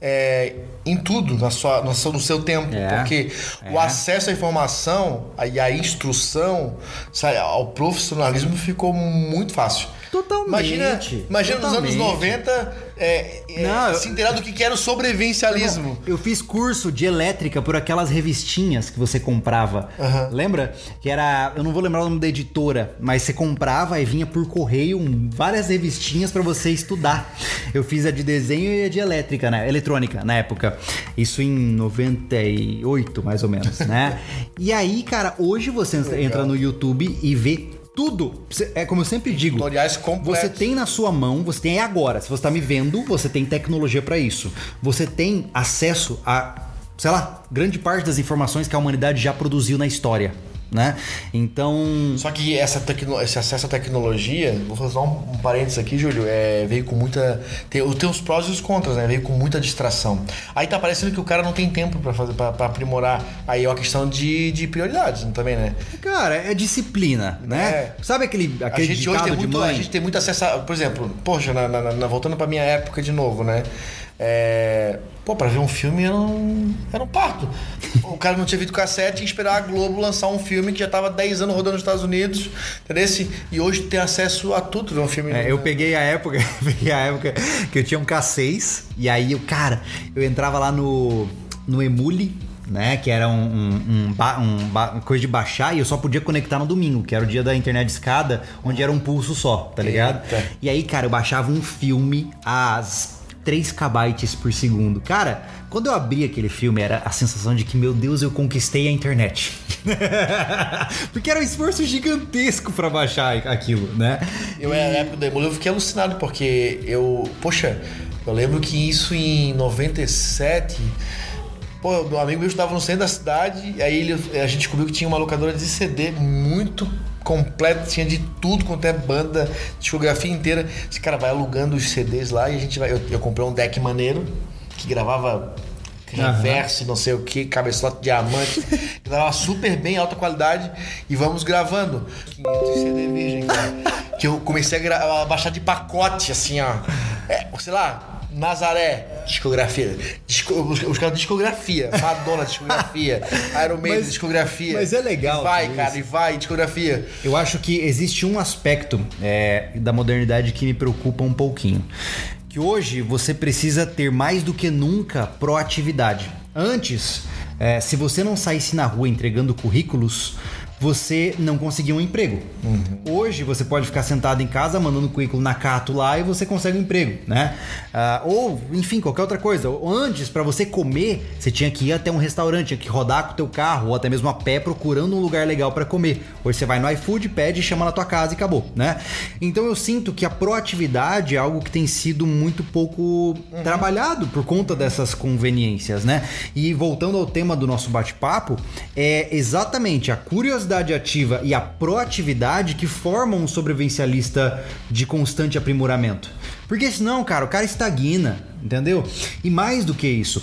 é, em tudo na sua, no, seu, no seu tempo. É, porque é. o acesso à informação e à instrução, sabe, ao profissionalismo ficou muito fácil. Totalmente. Imagina, imagina totalmente. nos anos 90 é, é, não, se inteirar do que era o sobrevivencialismo. Eu, eu, fiz curso de elétrica por aquelas revistinhas que você comprava. Uhum. Lembra? Que era. Eu não vou lembrar o nome da editora, mas você comprava e vinha por correio várias revistinhas para você estudar. Eu fiz a de desenho e a de elétrica, né? Eletrônica na época. Isso em 98, mais ou menos, né? e aí, cara, hoje você Legal. entra no YouTube e vê tudo. É como eu sempre digo. Tutoriais completos. Você tem na sua mão, você tem aí agora. Se você está me vendo, você tem tecnologia para isso. Você tem acesso a, sei lá, grande parte das informações que a humanidade já produziu na história né? Então. Só que essa tecno... esse acesso à tecnologia, vou fazer um, um parênteses aqui, Júlio, é, veio com muita. Tem, tem os prós e os contras, né? Veio com muita distração. Aí tá parecendo que o cara não tem tempo para fazer para aprimorar. Aí é uma questão de, de prioridades também, né? Cara, é disciplina, né? É. Sabe aquele, aquele a gente hoje tem muito, A gente tem muito acesso a, por exemplo, poxa, na, na, na, voltando pra minha época de novo, né? É, pô, pra ver um filme era um, era um parto. o cara não tinha visto cassete e esperar a Globo lançar um filme que já tava 10 anos rodando nos Estados Unidos, entendeu? E hoje tem acesso a tudo ver um filme. É, eu peguei a época, peguei a época que eu tinha um K6 e aí o cara, eu entrava lá no, no Emule, né? Que era um, um, um, um, coisa de baixar e eu só podia conectar no domingo, que era o dia da internet escada, onde era um pulso só, tá ligado? Eita. E aí, cara, eu baixava um filme às 3 KB por segundo. Cara, quando eu abri aquele filme, era a sensação de que, meu Deus, eu conquistei a internet. porque era um esforço gigantesco para baixar aquilo, né? Eu, na época do eu fiquei alucinado, porque eu. Poxa, eu lembro que isso em 97. Pô, meu amigo meu estava no centro da cidade, aí ele, a gente descobriu que tinha uma locadora de CD muito completo, tinha de tudo quanto é banda, discografia inteira. Esse cara vai alugando os CDs lá e a gente vai. Eu, eu comprei um deck maneiro que gravava reverso, uhum. não sei o que, cabeçote diamante, gravava super bem, alta qualidade e vamos gravando. 500 CD virgem, cara. que eu comecei a, a baixar de pacote, assim, ó. É, sei lá, Nazaré, discografia. Disco, os caras discografia. Madonna, discografia. Iron Maiden, discografia. Mas é legal. E vai, cara, isso. e vai, discografia. Eu acho que existe um aspecto é, da modernidade que me preocupa um pouquinho. Que hoje você precisa ter mais do que nunca proatividade. Antes, é, se você não saísse na rua entregando currículos, você não conseguia um emprego. Uhum. Hoje você pode ficar sentado em casa mandando currículo na Cato lá e você consegue um emprego, né? Uh, ou, enfim, qualquer outra coisa. Antes, para você comer, você tinha que ir até um restaurante, tinha que rodar com o teu carro ou até mesmo a pé procurando um lugar legal para comer. Hoje você vai no iFood, pede, chama na tua casa e acabou, né? Então eu sinto que a proatividade é algo que tem sido muito pouco uhum. trabalhado por conta dessas conveniências, né? E voltando ao tema do nosso bate-papo, é exatamente a curiosidade curiosidade ativa e a proatividade que formam um sobrevivencialista de constante aprimoramento. Porque senão, cara, o cara estagna, entendeu? E mais do que isso,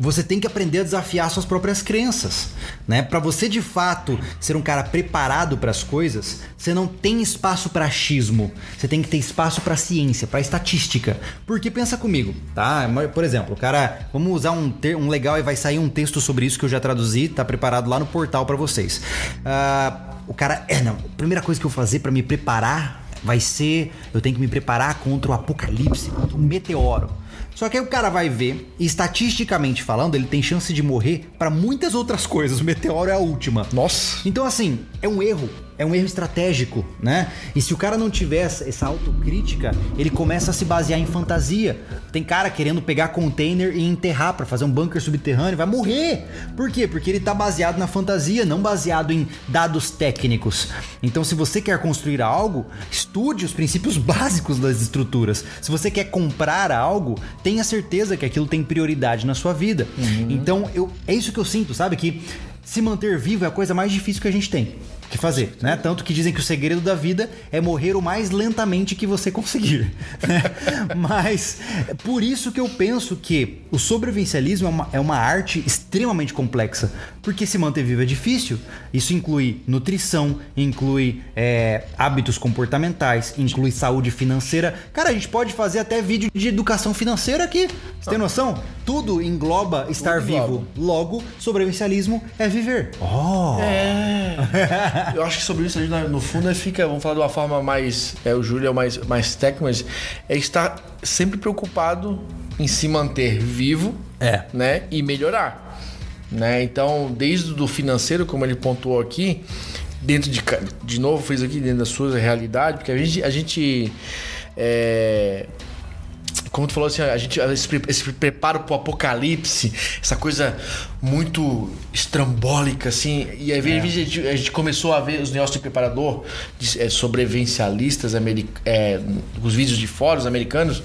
você tem que aprender a desafiar suas próprias crenças, né? Para você de fato ser um cara preparado para as coisas, você não tem espaço para achismo. Você tem que ter espaço para ciência, para estatística. Porque pensa comigo, tá? Por exemplo, o cara, vamos usar um, ter, um legal e vai sair um texto sobre isso que eu já traduzi, tá preparado lá no portal para vocês. Uh, o cara, é não. A primeira coisa que eu vou fazer para me preparar vai ser, eu tenho que me preparar contra o apocalipse, contra um meteoro. Só que aí o cara vai ver, e estatisticamente falando, ele tem chance de morrer para muitas outras coisas. O meteoro é a última. Nossa. Então, assim, é um erro é um erro estratégico, né? E se o cara não tiver essa autocrítica, ele começa a se basear em fantasia. Tem cara querendo pegar container e enterrar para fazer um bunker subterrâneo, vai morrer. Por quê? Porque ele tá baseado na fantasia, não baseado em dados técnicos. Então, se você quer construir algo, estude os princípios básicos das estruturas. Se você quer comprar algo, tenha certeza que aquilo tem prioridade na sua vida. Uhum. Então, eu, é isso que eu sinto, sabe? Que se manter vivo é a coisa mais difícil que a gente tem que fazer, né? Tanto que dizem que o segredo da vida é morrer o mais lentamente que você conseguir. Né? Mas por isso que eu penso que o sobrevivencialismo é uma, é uma arte extremamente complexa, porque se manter vivo é difícil. Isso inclui nutrição, inclui é, hábitos comportamentais, inclui saúde financeira. Cara, a gente pode fazer até vídeo de educação financeira aqui. Você tem noção? Tudo engloba estar Tudo vivo. Engloba. Logo, sobrevivencialismo é viver. Oh! É. eu acho que sobre isso, no fundo, fica, vamos falar de uma forma mais. É, o Júlio é mais, mais técnico, mas é estar sempre preocupado em se manter vivo é. né, e melhorar. Né? Então, desde o financeiro, como ele pontuou aqui, dentro de. De novo, fez aqui dentro da sua realidade, porque a gente. A gente é, como tu falou assim, a gente esse, preparo pro apocalipse, essa coisa muito estrambólica, assim. E aí é. a, gente, a gente começou a ver os negócios de preparador, de, é, sobrevivencialistas, é, os vídeos de fóruns americanos,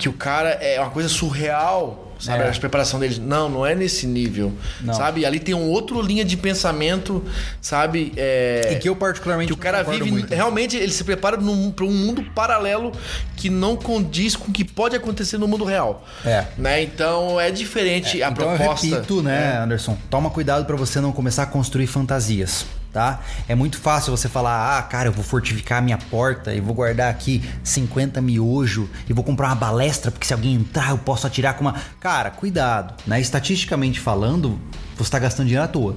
que o cara é uma coisa surreal sabe? É. A preparação deles. Não, não é nesse nível, não. sabe? Ali tem um outro linha de pensamento, sabe? É... E que eu particularmente Que o cara vive... Muito. Realmente, ele se prepara para um mundo paralelo que não condiz com o que pode acontecer no mundo real. É. Né? Então, é diferente é. a então, proposta. Eu repito, né, é. Anderson? Toma cuidado para você não começar a construir fantasias tá? É muito fácil você falar, ah, cara, eu vou fortificar a minha porta e vou guardar aqui 50 miojo e vou comprar uma balestra porque se alguém entrar eu posso atirar com uma. Cara, cuidado, né? Estatisticamente falando, você está gastando dinheiro à toa.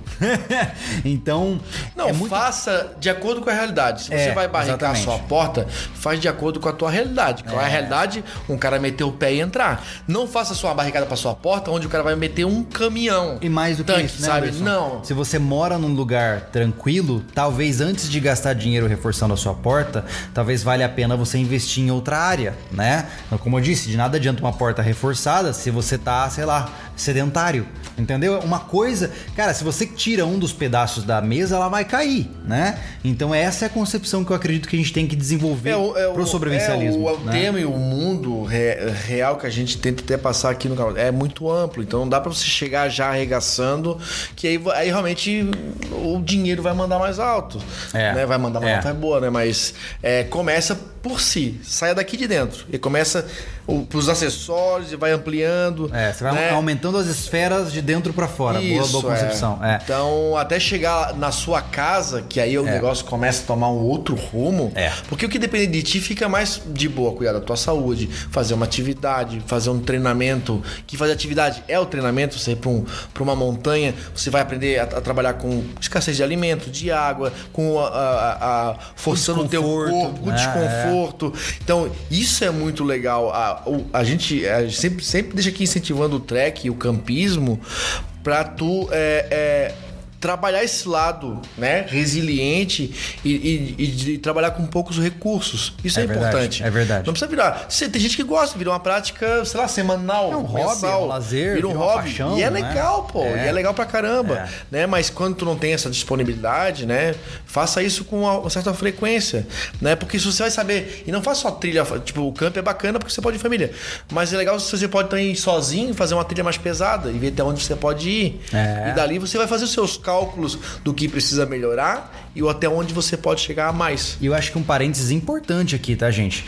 então. Não, é muito... faça de acordo com a realidade. Se você é, vai barricar exatamente. a sua porta, faz de acordo com a tua realidade. Qual é. é a realidade? Um cara meter o pé e entrar. Não faça sua barricada para sua porta onde o cara vai meter um caminhão. E mais do que tanque, isso, né, sabe? Anderson? Não. Se você mora num lugar tranquilo, talvez antes de gastar dinheiro reforçando a sua porta, talvez valha a pena você investir em outra área, né? Como eu disse, de nada adianta uma porta reforçada se você tá, sei lá, sedentário. Entendeu? Uma coisa, cara, se você tira um dos pedaços da mesa, ela vai cair, né? Então essa é a concepção que eu acredito que a gente tem que desenvolver é o, é pro sobrevivencialismo. É o, o né? tema e o mundo re, real que a gente tenta até passar aqui no canal é muito amplo, então não dá para você chegar já arregaçando, que aí, aí realmente o dinheiro vai mandar mais alto, é. né? Vai mandar uma é. nota boa, né? Mas é, começa por si, saia daqui de dentro e começa os acessórios e vai ampliando. É, você vai né? aumentando as esferas de dentro para fora. Isso, boa, boa concepção. É. É. Então, até chegar na sua casa, que aí o é. negócio começa a tomar um outro rumo. É. Porque o que depende de ti fica mais de boa, cuidar da tua saúde, fazer uma atividade, fazer um treinamento. Que fazer atividade é o treinamento, você ir para um, uma montanha, você vai aprender a, a, trabalhar com escassez de alimento, de água, com a, a, a forçando o teu corpo, com né? desconforto. Então, isso é muito legal. A, a, gente, a gente sempre, sempre deixa aqui incentivando o trek e o campismo para tu é, é, trabalhar esse lado, né, resiliente e, e, e de trabalhar com poucos recursos. Isso é, é verdade, importante. É verdade. Não precisa virar. Você, tem gente que gosta, vira uma prática, sei lá, semanal, é um hobby, é um lazer, vira um hobby. Paixão, e é né? legal, pô. É. E é legal pra caramba, é. né? Mas quando tu não tem essa disponibilidade, né, faça isso com uma certa frequência, né? Porque se você vai saber e não faça só trilha, tipo, o campo é bacana porque você pode ir em família, mas é legal se você pode ir sozinho, fazer uma trilha mais pesada e ver até onde você pode ir. É. E dali você vai fazer os seus cálculos cálculos do que precisa melhorar e até onde você pode chegar a mais. E eu acho que um parênteses importante aqui, tá, gente?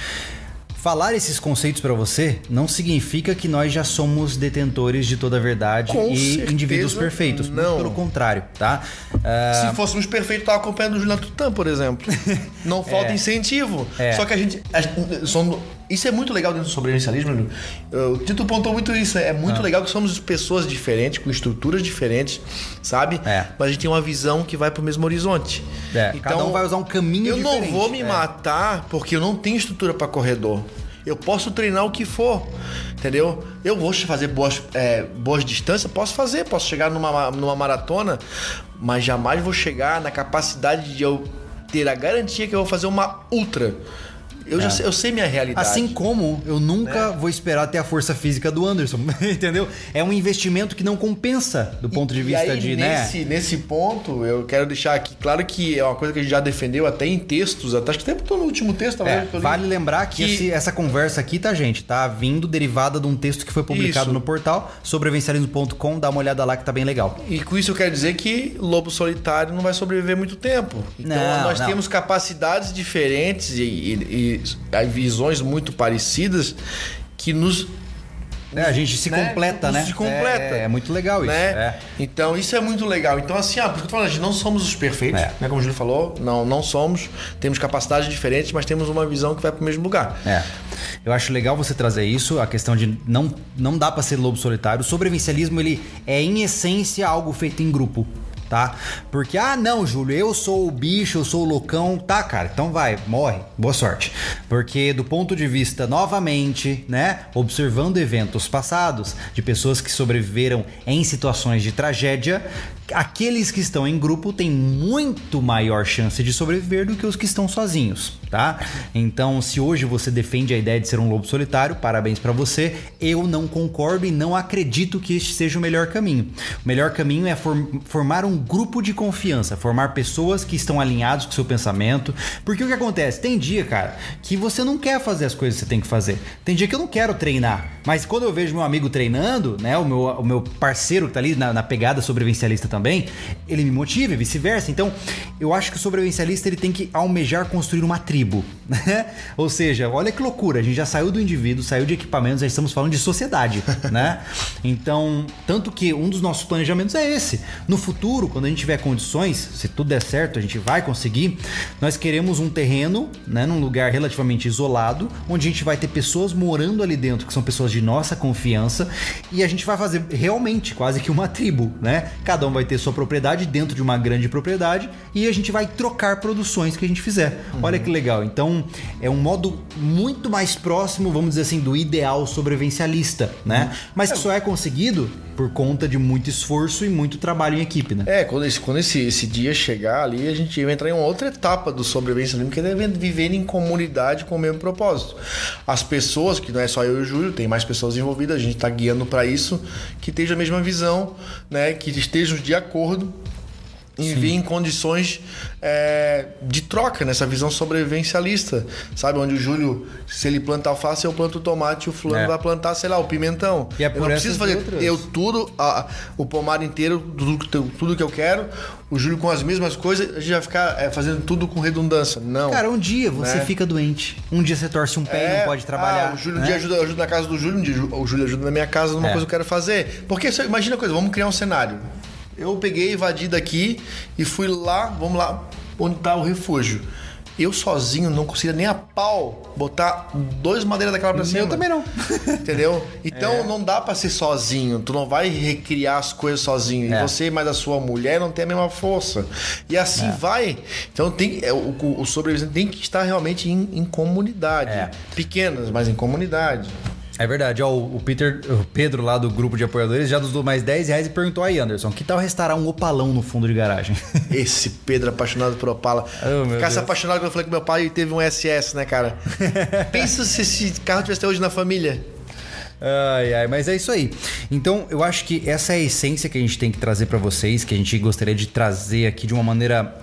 Falar esses conceitos para você não significa que nós já somos detentores de toda a verdade Com e indivíduos perfeitos. Não. Pelo contrário, tá? Uh... Se fôssemos perfeitos, tava acompanhando o Juliano Tutan, por exemplo. Não falta é. incentivo. É. Só que a gente. A gente somos, isso é muito legal dentro do sobrevivencialismo. O Tito pontou muito isso. É muito ah. legal que somos pessoas diferentes, com estruturas diferentes, sabe? É. Mas a gente tem uma visão que vai para o mesmo horizonte. É. Então, Cada um vai usar um caminho eu diferente. Eu não vou me é. matar porque eu não tenho estrutura para corredor. Eu posso treinar o que for, entendeu? Eu vou fazer boas, é, boas distâncias, posso fazer, posso chegar numa, numa maratona, mas jamais vou chegar na capacidade de eu ter a garantia que eu vou fazer uma ultra. Eu, já É. sei, eu sei minha realidade. Assim como eu nunca vou esperar ter a força física do Anderson, entendeu? É um investimento que não compensa do ponto de E vista aí, de, nesse, né? nesse ponto, eu quero deixar aqui claro que é uma coisa que a gente já defendeu até em textos, até acho que até botou no último texto. É, vale lembrar que, que- esse- essa conversa aqui, tá, gente? Tá vindo derivada de um texto que foi publicado Isso. no portal sobrevencialismo.com. Dá uma olhada lá que tá bem legal. E com isso eu quero dizer que lobo solitário não vai sobreviver muito tempo. Então Não, nós não. temos capacidades diferentes e, e- e visões muito parecidas que nos É, a gente se Né? completa, né? Se completa. É, é muito legal isso. né? é. Então isso é muito legal. Então assim, ah, por isso que eu tô falando, a gente não somos os perfeitos, É. né? Como o Júlio falou, não, não somos. Temos capacidades diferentes, mas temos uma visão que vai para o mesmo lugar. É. Eu acho legal você trazer isso, a questão de não, não dá pra ser lobo solitário. O sobrevivencialismo, ele é em essência algo feito em grupo, tá? Porque, ah, não, Júlio, eu sou o bicho, eu sou o loucão. Tá, cara, então vai, morre. Boa sorte. Porque do ponto de vista, novamente, né, observando eventos passados de pessoas que sobreviveram em situações de tragédia, aqueles que estão em grupo têm muito maior chance de sobreviver do que os que estão sozinhos, tá? Então, se hoje você defende a ideia de ser um lobo solitário, parabéns pra você. Eu não concordo e não acredito que este seja o melhor caminho. O melhor caminho é form- formar um grupo de confiança, formar pessoas que estão alinhados com o seu pensamento. Porque o que acontece? Tem dia, cara, que você não quer fazer as coisas que você tem que fazer. Tem dia que eu não quero treinar. Mas quando eu vejo meu amigo treinando, né? O meu, o meu parceiro que tá ali na, na pegada sobrevivencialista também, ele me motiva e vice-versa. Então, eu acho que o sobrevivencialista ele tem que almejar construir uma tribo, né? Ou seja, olha que loucura, a gente já saiu do indivíduo, saiu de equipamentos, já estamos falando de sociedade, né? Então, tanto que um dos nossos planejamentos é esse. No futuro, quando a gente tiver condições, se tudo der certo, a gente vai conseguir, nós queremos um terreno, né, num lugar relativamente isolado, onde a gente vai ter pessoas morando ali dentro, que são pessoas de nossa confiança, e a gente vai fazer realmente quase que uma tribo, né? Cada um vai ter sua propriedade dentro de uma grande propriedade e a gente vai trocar produções que a gente fizer. Olha que legal. Então, é um modo muito mais próximo, vamos dizer assim, do ideal sobrevivencialista, né? Mas que só é conseguido por conta de muito esforço e muito trabalho em equipe, né? É, quando esse, quando esse, esse dia chegar ali, a gente vai entrar em uma outra etapa do sobrevivencialismo, que é viver em comunidade com o mesmo propósito. As pessoas, que não é só eu e o Júlio, tem mais pessoas envolvidas, a gente está guiando para isso, que estejam a mesma visão, né, que estejam de acordo em vir em condições é, de troca nessa visão sobrevivencialista, sabe? Onde o Júlio, se ele planta alface, eu planto tomate, e o fulano É. vai plantar, sei lá, o pimentão. E é eu por não essas preciso fazer outras. eu tudo, a- o pomar inteiro, tudo, tudo que eu quero, o Júlio com as mesmas coisas, a gente vai ficar é, fazendo tudo com redundância. Não. Cara, um dia você Né? fica doente. Um dia você torce um pé e não pode trabalhar. Ah, o Júlio um né? dia ajuda, eu ajudo na casa do Júlio, um dia o Júlio ajuda na minha casa numa É. coisa que eu quero fazer. Porque imagina a coisa, vamos criar um cenário. Eu peguei, invadi daqui e fui lá, vamos lá, onde tá o refúgio. Eu sozinho não conseguia nem a pau botar dois madeiras daquela pra cima. Eu também não. Entendeu? Então É. não dá pra ser sozinho. Tu não vai recriar as coisas sozinho. É. E você mais a sua mulher não tem a mesma força. E assim vai. Então tem, é, o, o sobrevivente tem que estar realmente em, em comunidade. É. Pequenas, mas em comunidade. É verdade, ó, o Peter, o Pedro lá do grupo de apoiadores já nos deu mais 10 reais e perguntou aí, Anderson, que tal restaurar um opalão no fundo de garagem? Esse Pedro apaixonado por Opala. Oh, Ficasse Deus. apaixonado quando eu falei que meu pai teve um SS, né, cara? Pensa se esse carro tivesse até hoje na família. Ai, ai, mas é isso aí. Então, eu acho que essa é a essência que a gente tem que trazer pra vocês, que a gente gostaria de trazer aqui de uma maneira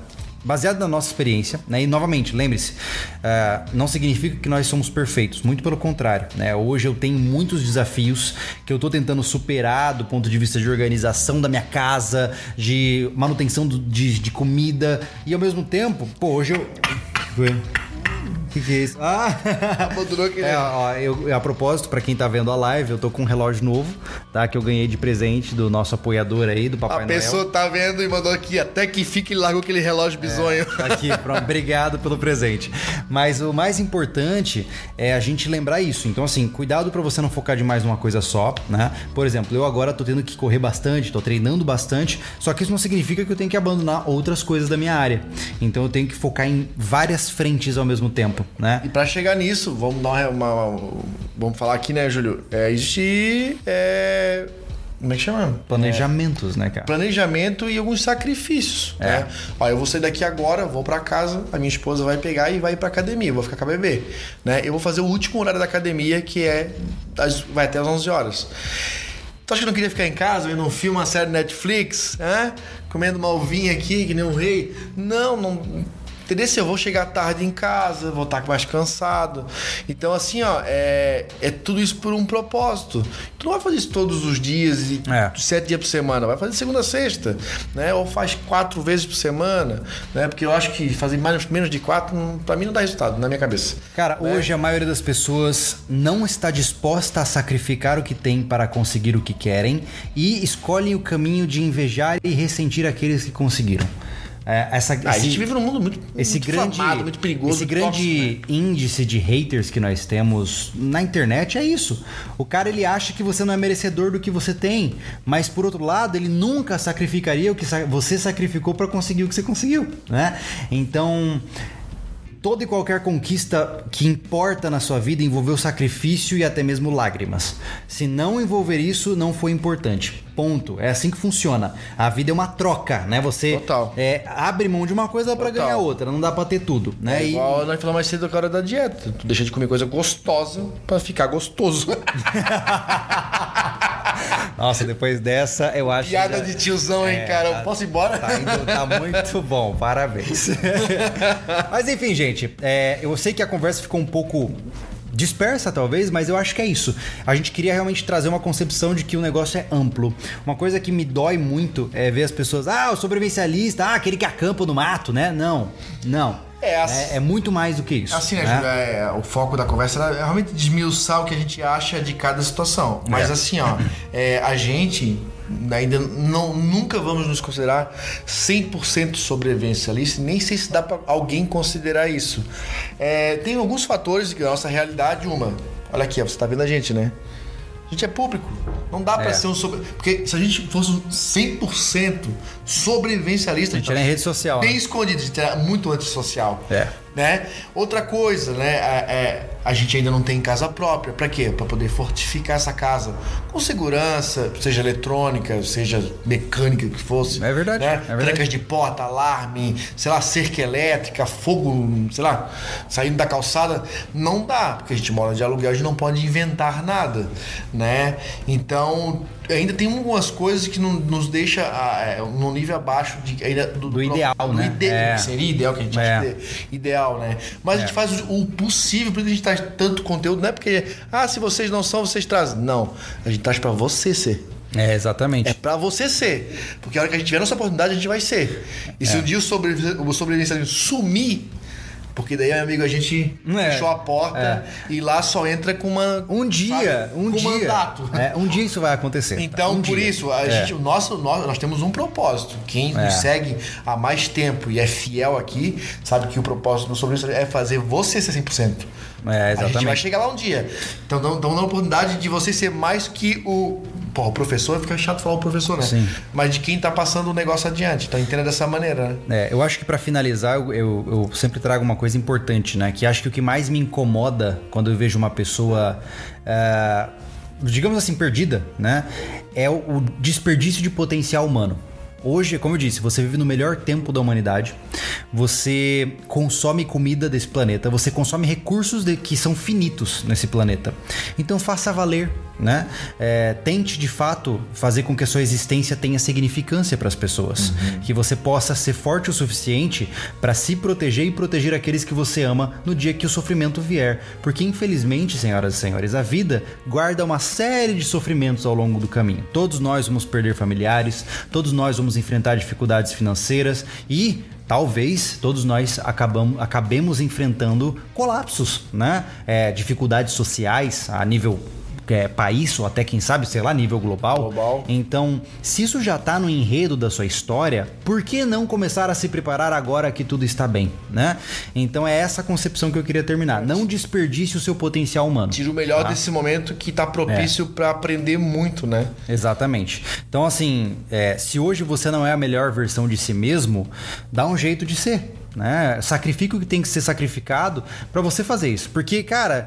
baseada na nossa experiência, né? E novamente, lembre-se, ah, não significa que nós somos perfeitos, muito pelo contrário, né? Hoje eu tenho muitos desafios que eu tô tentando superar do ponto de vista de organização da minha casa, de manutenção do- de, de comida e ao mesmo tempo, pô, hoje eu que, que é isso? Ah! Abandonou aquele. É, ó, eu, a propósito, pra quem tá vendo a live, eu tô com um relógio novo, tá? Que eu ganhei de presente do nosso apoiador aí, do Papai a Noel. pessoa tá vendo e mandou aqui, até que fique e largou aquele relógio bizonho. Tá Aqui, pronto. Obrigado pelo presente. Mas o mais importante é a gente lembrar isso. Então, assim, cuidado pra você não focar demais numa coisa só, né? Por exemplo, eu agora tô tendo que correr bastante, tô treinando bastante, só que isso não significa que eu tenho que abandonar outras coisas da minha área. Então, eu tenho que focar em várias frentes ao mesmo tempo, né? E pra chegar nisso, vamos dar uma, uma- vamos falar aqui, né, Júlio? É, existe é, como é que chama? Planejamentos, é, né, cara? Planejamento e alguns sacrifícios. É. Né? Ó, eu vou sair daqui agora, vou para casa, a minha esposa vai pegar e vai para academia, eu vou ficar com a bebê. Né? Eu vou fazer o último horário da academia, que é vai até as 11 horas. Tu acha que eu não queria ficar em casa vendo um filme, uma série Netflix, né? comendo uma uvinha aqui, que nem um rei? Não, não Entendeu? Se eu vou chegar tarde em casa, vou estar mais cansado. Então, assim, ó, é, é tudo isso por um propósito. Tu não vai fazer isso todos os dias e é. sete dias por semana. Vai fazer segunda a sexta, né? Ou faz quatro vezes por semana, né? Porque eu acho que fazer mais, menos de quatro, para mim não dá resultado, na minha cabeça. Cara, né? hoje a maioria das pessoas não está disposta a sacrificar o que tem para conseguir o que querem e escolhem o caminho de invejar e ressentir aqueles que conseguiram. É, essa, ah, esse, a gente vive num mundo muito, esse muito grande, famado, muito perigoso. Esse grande tóxico, né? índice de haters que nós temos na internet é isso. O cara ele acha que você não é merecedor do que você tem, mas por outro lado ele nunca sacrificaria o que você sacrificou para conseguir o que você conseguiu, né? Então toda e qualquer conquista que importa na sua vida envolveu sacrifício e até mesmo lágrimas. Se não envolver isso, não foi importante. Ponto. É assim que funciona. A vida é uma troca, né? Você é, abre mão de uma coisa para ganhar outra. Não dá para ter tudo, né? É igual e... nós falamos mais cedo da hora da dieta. Tu deixa de comer coisa gostosa para ficar gostoso. Nossa, depois dessa, eu acho Piada já... de tiozão, hein, é, cara? Eu posso ir embora? Tá, indo, tá muito bom, parabéns. Mas enfim, gente, é, eu sei que a conversa ficou um pouco dispersa talvez, mas eu acho que é isso. A gente queria realmente trazer uma concepção de que o negócio é amplo. Uma coisa que me dói muito é ver as pessoas, ah, o sobrevivencialista, ah, aquele que acampa no mato, né? Não, não. É, assim, é, é, muito mais do que isso. Assim, né, né? É, o foco da conversa era realmente desmiuçar o que a gente acha de cada situação. Mas é. assim, ó, é, a gente ainda não, nunca vamos nos considerar 100% sobrevivencialista, nem sei se dá para alguém considerar isso. É, tem alguns fatores da nossa realidade, uma, olha aqui, ó, você está vendo a gente, né? A gente é público. Não dá para é. ser um sobre. Porque se a gente fosse 100% sobrevivencialista. A gente era em rede social. Bem né? escondido, muito antissocial. É. Né? Outra coisa, né? É, é, a gente ainda não tem casa própria. Para quê? Para poder fortificar essa casa com segurança, seja eletrônica, seja mecânica que fosse. É verdade. Né? É verdade. Trancas de porta, alarme, sei lá, cerca elétrica, fogo, sei lá, saindo da calçada. Não dá, porque a gente mora de aluguel, a gente não pode inventar nada, né? Então, ainda tem algumas coisas que não, nos deixa é, no nível abaixo de, ainda do, do ideal, do né? Ide é. Seria ideal que a gente é. acha ideal, né? Mas a gente é. faz o, o possível para a gente traz tanto conteúdo, não é porque, ah, se vocês não são, vocês trazem. Não, a gente traz para você ser. É, exatamente. É para você ser. Porque a hora que a gente tiver nossa oportunidade, a gente vai ser. E se é. um dia o, sobre, o sobrevivencialismo sumir, porque daí, amigo, a gente é. fechou a porta é. e lá só entra com uma. Um dia, sabe, um dia. mandato. É, um dia isso vai acontecer. Então, um por dia. isso, a é. gente, o nosso, nós, nós temos um propósito. Quem nos é. segue há mais tempo e é fiel aqui, sabe que o propósito do sobre isso é fazer você ser 100%. É, exatamente. A gente vai chegar lá um dia. Então, estamos dando a oportunidade de você ser mais que o Pô, o professor fica chato falar o professor, né? Sim. Mas de quem tá passando o negócio adiante. Então entenda dessa maneira, né? É, eu acho que para finalizar, eu, eu, eu, sempre trago uma coisa importante, né? Que acho que o que mais me incomoda quando eu vejo uma pessoa. É, digamos assim, perdida, né? É o, o desperdício de potencial humano. Hoje, como eu disse, você vive no melhor tempo da humanidade. Você consome comida desse planeta, você consome recursos de, que são finitos nesse planeta. Então faça valer né? É, tente de fato fazer com que a sua existência tenha significância para as pessoas, uhum. que você possa ser forte o suficiente para se proteger e proteger aqueles que você ama no dia que o sofrimento vier, porque infelizmente, senhoras e senhores, a vida guarda uma série de sofrimentos ao longo do caminho. Todos nós vamos perder familiares, todos nós vamos enfrentar dificuldades financeiras e talvez todos nós acabamos, acabemos enfrentando colapsos, né? É, dificuldades sociais a nível é, país, ou até quem sabe, sei lá, nível global. global. Então, se isso já está no enredo da sua história, por que não começar a se preparar agora que tudo está bem, né? Então é essa concepção que eu queria terminar. Não desperdice o seu potencial humano. Tira o melhor tá? desse momento que está propício é. para aprender muito, né? Exatamente. Então, assim, é, se hoje você não é a melhor versão de si mesmo, dá um jeito de ser né? Sacrifica o que tem que ser sacrificado para você fazer isso. Porque, cara,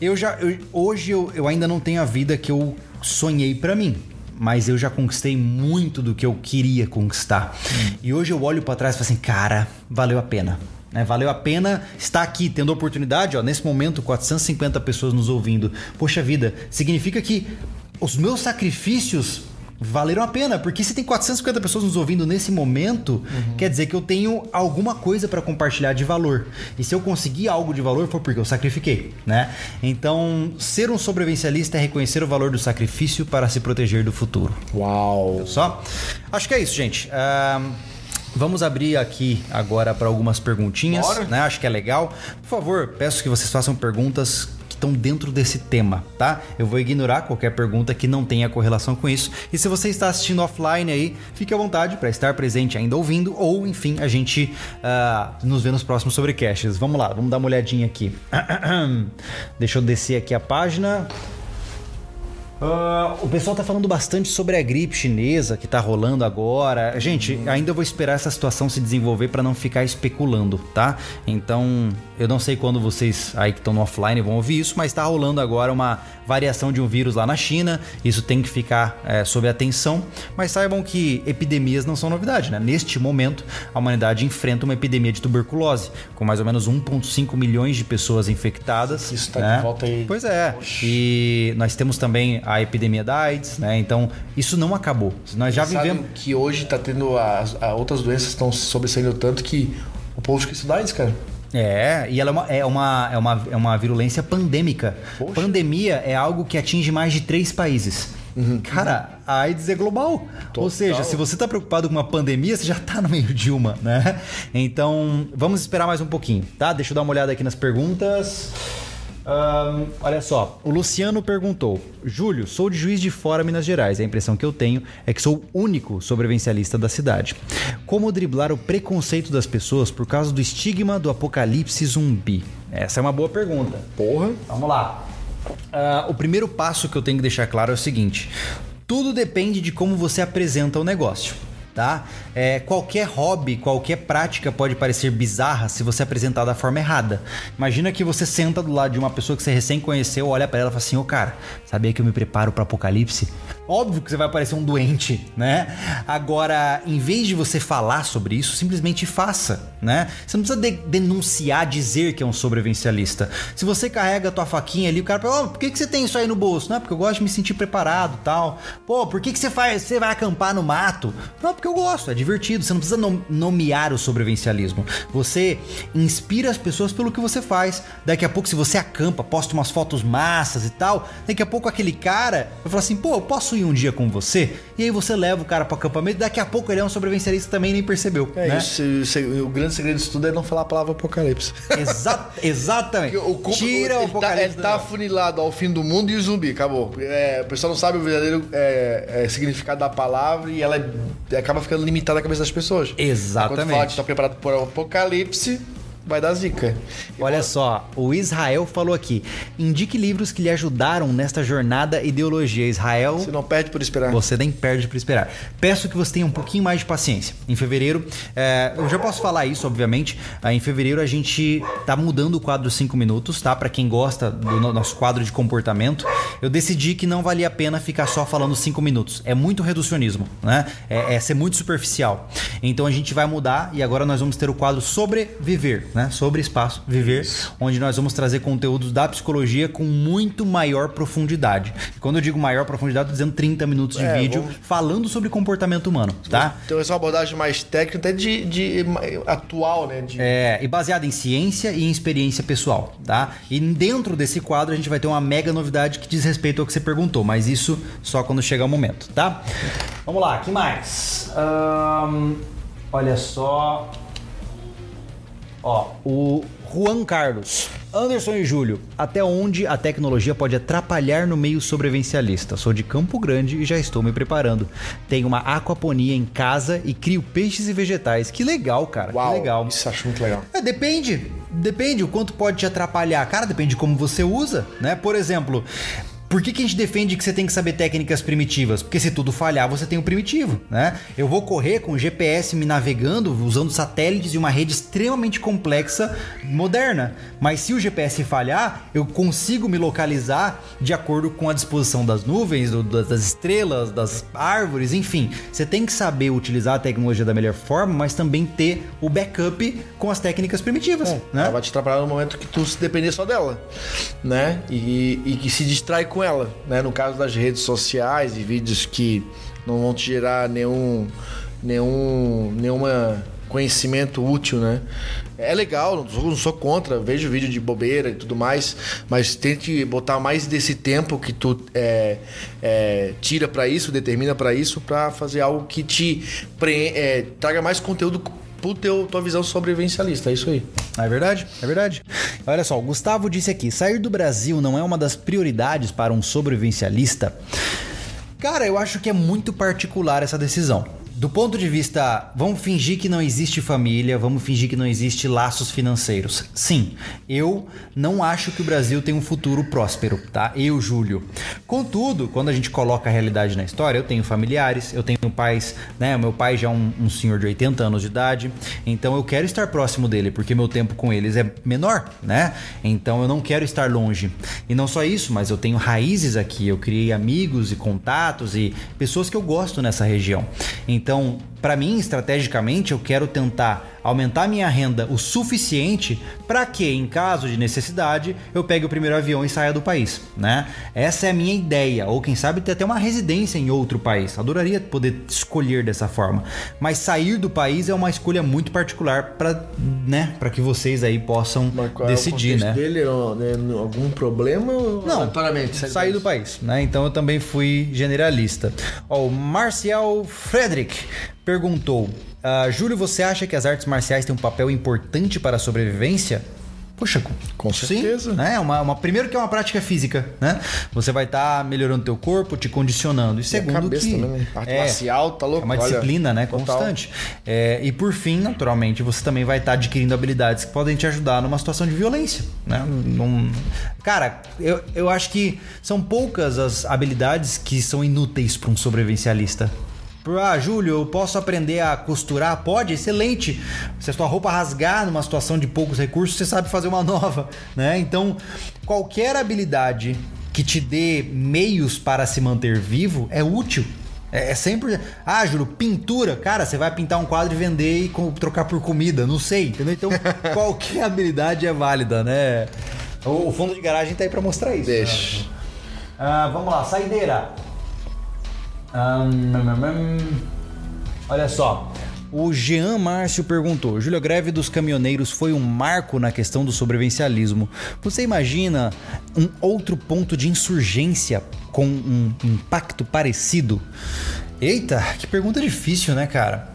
eu já eu, hoje eu, eu ainda não tenho a vida que eu sonhei para mim. mas eu já conquistei muito do que eu queria conquistar. Hum. E hoje eu olho para trás e falo assim, cara, valeu a pena. Né? Valeu a pena estar aqui, tendo a oportunidade, ó, nesse momento, 450 pessoas nos ouvindo. Poxa vida, significa que os meus sacrifícios valeram a pena, porque se tem 450 pessoas nos ouvindo nesse momento, uhum. quer dizer que eu tenho alguma coisa para compartilhar de valor. E se eu conseguir algo de valor foi porque eu sacrifiquei, né? Então, ser um sobrevivencialista é reconhecer o valor do sacrifício para se proteger do futuro. Uau! Viu só? Acho que é isso, gente. Vamos abrir aqui agora para algumas perguntinhas, né? Acho que é legal. Por favor, peço que vocês façam perguntas estão dentro desse tema, tá? Eu vou ignorar qualquer pergunta que não tenha correlação com isso. E se você está assistindo offline aí, fique à vontade para estar presente ainda ouvindo, ou enfim, a gente uh, nos vê nos próximos sobrecasts. Vamos lá, vamos dar uma olhadinha aqui. Deixa eu descer aqui a página. Uh, o pessoal tá falando bastante sobre a gripe chinesa que tá rolando agora. Gente, ainda vou esperar essa situação se desenvolver para não ficar especulando, tá? Então, eu não sei quando vocês aí que estão no offline vão ouvir isso, mas tá rolando agora uma variação de um vírus lá na China. Isso tem que ficar é, sob atenção. Mas saibam que epidemias não são novidade, né? Neste momento, a humanidade enfrenta uma epidemia de tuberculose, com mais ou menos 1,5 milhões de pessoas infectadas. Isso tá né? de volta aí. Pois é. Oxi. E nós temos também a epidemia da AIDS, né? Então, isso não acabou. Nós já Você vivemos. que hoje está tendo as, as, outras doenças estão sobressaindo tanto que o povo esquece da AIDS, cara. É, e ela é uma, é uma, é uma, é uma virulência pandêmica. Poxa. Pandemia é algo que atinge mais de três países. Uhum. Cara, a AIDS é global. Total. Ou seja, se você está preocupado com uma pandemia, você já está no meio de uma, né? Então, vamos esperar mais um pouquinho, tá? Deixa eu dar uma olhada aqui nas perguntas. Um, olha só, o Luciano perguntou: Júlio, sou de Juiz de Fora, Minas Gerais. A impressão que eu tenho é que sou o único sobrevivencialista da cidade. Como driblar o preconceito das pessoas por causa do estigma do apocalipse zumbi? Essa é uma boa pergunta. Porra. Vamos lá. Uh, o primeiro passo que eu tenho que deixar claro é o seguinte: tudo depende de como você apresenta o negócio tá? É, qualquer hobby, qualquer prática pode parecer bizarra se você apresentar da forma errada. Imagina que você senta do lado de uma pessoa que você recém conheceu, olha para ela e fala assim: Ô oh, cara, sabia que eu me preparo para apocalipse? Óbvio que você vai parecer um doente, né? Agora, em vez de você falar sobre isso, simplesmente faça, né? Você não precisa de denunciar, dizer que é um sobrevivencialista. Se você carrega a tua faquinha ali, o cara fala: oh, por que, que você tem isso aí no bolso? Não, porque eu gosto de me sentir preparado tal. Pô, por que, que você faz? Você vai acampar no mato? Não, porque eu gosto, é divertido. Você não precisa nomear o sobrevivencialismo. Você inspira as pessoas pelo que você faz. Daqui a pouco, se você acampa, posta umas fotos massas e tal, daqui a pouco aquele cara vai falar assim: pô, eu posso ir um dia com você? E aí você leva o cara pro acampamento, daqui a pouco ele é um sobrevivencialista também nem percebeu. É né? isso. O grande segredo disso tudo é não falar a palavra apocalipse. Exa exatamente. o Tira o apocalipse. Ele tá, ele tá afunilado ao fim do mundo e o zumbi, acabou. É, o pessoal não sabe o verdadeiro é, é, significado da palavra e ela é, acaba ficando limitada à cabeça das pessoas. Exatamente. Quando fala que está preparado para o apocalipse, vai dar zica. Olha só, o Israel falou aqui: indique livros que lhe ajudaram nesta jornada ideologia. Israel. Você não perde por esperar. Você nem perde por esperar. Peço que você tenha um pouquinho mais de paciência. Em fevereiro, é, eu já posso falar isso, obviamente. É, em fevereiro a gente tá mudando o quadro 5 minutos, tá? Para quem gosta do nosso quadro de comportamento, eu decidi que não valia a pena ficar só falando 5 minutos. É muito reducionismo, né? É, é ser muito superficial. Então a gente vai mudar e agora nós vamos ter o quadro sobreviver, né? Sobre espaço viver, Isso. onde nós vamos trazer conteúdos da psicologia com muito maior profundidade. Quando eu digo maior profundidade, estou dizendo 30 minutos de é, vídeo vamos... falando sobre comportamento humano, tá? Então essa é uma abordagem mais técnica, até de, de atual, né? De... É, e baseada em ciência e em experiência pessoal, tá? E dentro desse quadro a gente vai ter uma mega novidade que diz respeito ao que você perguntou, mas isso só quando chegar o momento, tá? Vamos lá, que mais? Um, olha só. Ó, o Juan Carlos. Anderson e Júlio, até onde a tecnologia pode atrapalhar no meio sobrevivencialista? Sou de Campo Grande e já estou me preparando. Tenho uma aquaponia em casa e crio peixes e vegetais. Que legal, cara. Uau, que legal. Isso acho muito legal. É, depende. Depende o quanto pode te atrapalhar. Cara, depende de como você usa, né? Por exemplo, Por que, que a gente defende que você tem que saber técnicas primitivas? Porque se tudo falhar, você tem o primitivo, né? Eu vou correr com o GPS me navegando, usando satélites e uma rede extremamente complexa, moderna. Mas se o GPS falhar, eu consigo me localizar de acordo com a disposição das nuvens, do, das estrelas, das árvores, enfim. Você tem que saber utilizar a tecnologia da melhor forma, mas também ter o backup com as técnicas primitivas, é, né? Ela vai te atrapalhar no momento que tu se depender só dela, né? E, e que se distrai com ela, né? No caso das redes sociais e vídeos que não vão te gerar nenhum, nenhum, nenhuma conhecimento útil, né? É legal, não sou, não sou, contra, vejo vídeo de bobeira e tudo mais, mas tente botar mais desse tempo que tu é, é, tira para isso, determina para isso, para fazer algo que te pre, é, traga mais conteúdo pro teu, tua visão sobrevivencialista. É isso aí. É verdade, é verdade. Olha só, o Gustavo disse aqui: sair do Brasil não é uma das prioridades para um sobrevivencialista. Cara, eu acho que é muito particular essa decisão. Do ponto de vista, vamos fingir que não existe família, vamos fingir que não existe laços financeiros. Sim, eu não acho que o Brasil tem um futuro próspero, tá? Eu, Júlio. Contudo, quando a gente coloca a realidade na história, eu tenho familiares, eu tenho pais, né? Meu pai já é um, um senhor de 80 anos de idade, então eu quero estar próximo dele, porque meu tempo com eles é menor, né? Então eu não quero estar longe. E não só isso, mas eu tenho raízes aqui, eu criei amigos e contatos e pessoas que eu gosto nessa região. Então então, para mim, estrategicamente, eu quero tentar aumentar minha renda o suficiente para que, em caso de necessidade, eu pegue o primeiro avião e saia do país, né? Essa é a minha ideia, ou quem sabe ter até uma residência em outro país. Adoraria poder escolher dessa forma, mas sair do país é uma escolha muito particular para, né, para que vocês aí possam é decidir, é né? dele né? algum problema? Não, atualmente sair do país, né? Então eu também fui generalista. Ó, o Marcial Frederick perguntou: uh, Júlio, você acha que as artes marciais têm um papel importante para a sobrevivência? Poxa, com, certeza. Né? Uma, uma, primeiro que é uma prática física, né? Você vai estar tá melhorando teu corpo, te condicionando. E, e segundo que também, né? Arte é, marcial, tá louco? É uma Olha, disciplina, né? Total. Constante. É, e por fim, naturalmente, você também vai estar tá adquirindo habilidades que podem te ajudar numa situação de violência, né? Num... Cara, eu, eu acho que são poucas as habilidades que são inúteis para um sobrevivencialista. Ah, Júlio, eu posso aprender a costurar? Pode, excelente. Se a sua roupa rasgar numa situação de poucos recursos, você sabe fazer uma nova, né? Então, qualquer habilidade que te dê meios para se manter vivo é útil. É, é sempre. Ah, Júlio, pintura. Cara, você vai pintar um quadro e vender e trocar por comida. Não sei, entendeu? Então, qualquer habilidade é válida, né? O fundo de garagem tá aí para mostrar isso. Deixa. Né? Ah, vamos lá, saideira. Olha só. O Jean Márcio perguntou: Júlio, a greve dos caminhoneiros foi um marco na questão do sobrevivencialismo. Você imagina um outro ponto de insurgência com um impacto parecido? Eita, que pergunta difícil, né, cara?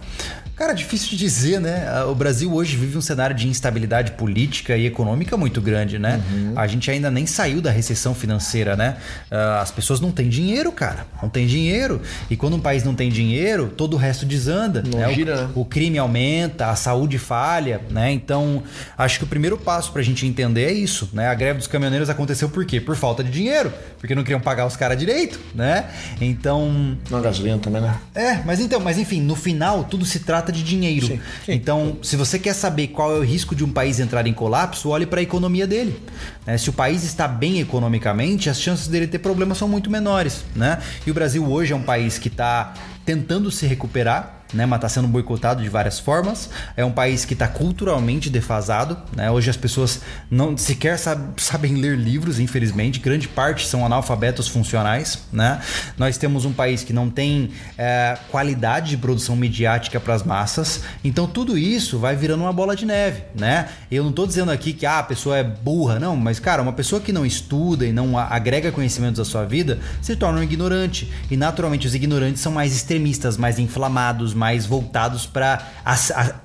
Cara, difícil de dizer, né? Ah, o Brasil hoje vive um cenário de instabilidade política e econômica muito grande, né? Uhum. A gente ainda nem saiu da recessão financeira, né? Ah, as pessoas não têm dinheiro, cara. Não tem dinheiro. E quando um país não tem dinheiro, todo o resto desanda. Não né? gira, o, né? o crime aumenta, a saúde falha, né? Então, acho que o primeiro passo pra gente entender é isso, né? A greve dos caminhoneiros aconteceu por quê? Por falta de dinheiro. Porque não queriam pagar os caras direito, né? Então. Na gasolina também, né? É, mas então, mas enfim, no final tudo se trata trata de dinheiro. Sim, sim. Então, se você quer saber qual é o risco de um país entrar em colapso, olhe para a economia dele. Né? Se o país está bem economicamente, as chances dele ter problemas são muito menores. Né? E o Brasil hoje é um país que está tentando se recuperar né, mas está sendo boicotado de várias formas. É um país que está culturalmente defasado. Né? Hoje as pessoas não sequer sabe, sabem ler livros, infelizmente. Grande parte são analfabetos funcionais. Né? Nós temos um país que não tem é, qualidade de produção midiática para as massas. Então tudo isso vai virando uma bola de neve. Né? Eu não estou dizendo aqui que ah, a pessoa é burra, não. Mas, cara, uma pessoa que não estuda e não agrega conhecimentos à sua vida se torna um ignorante. E naturalmente os ignorantes são mais extremistas, mais inflamados, mais mais voltados para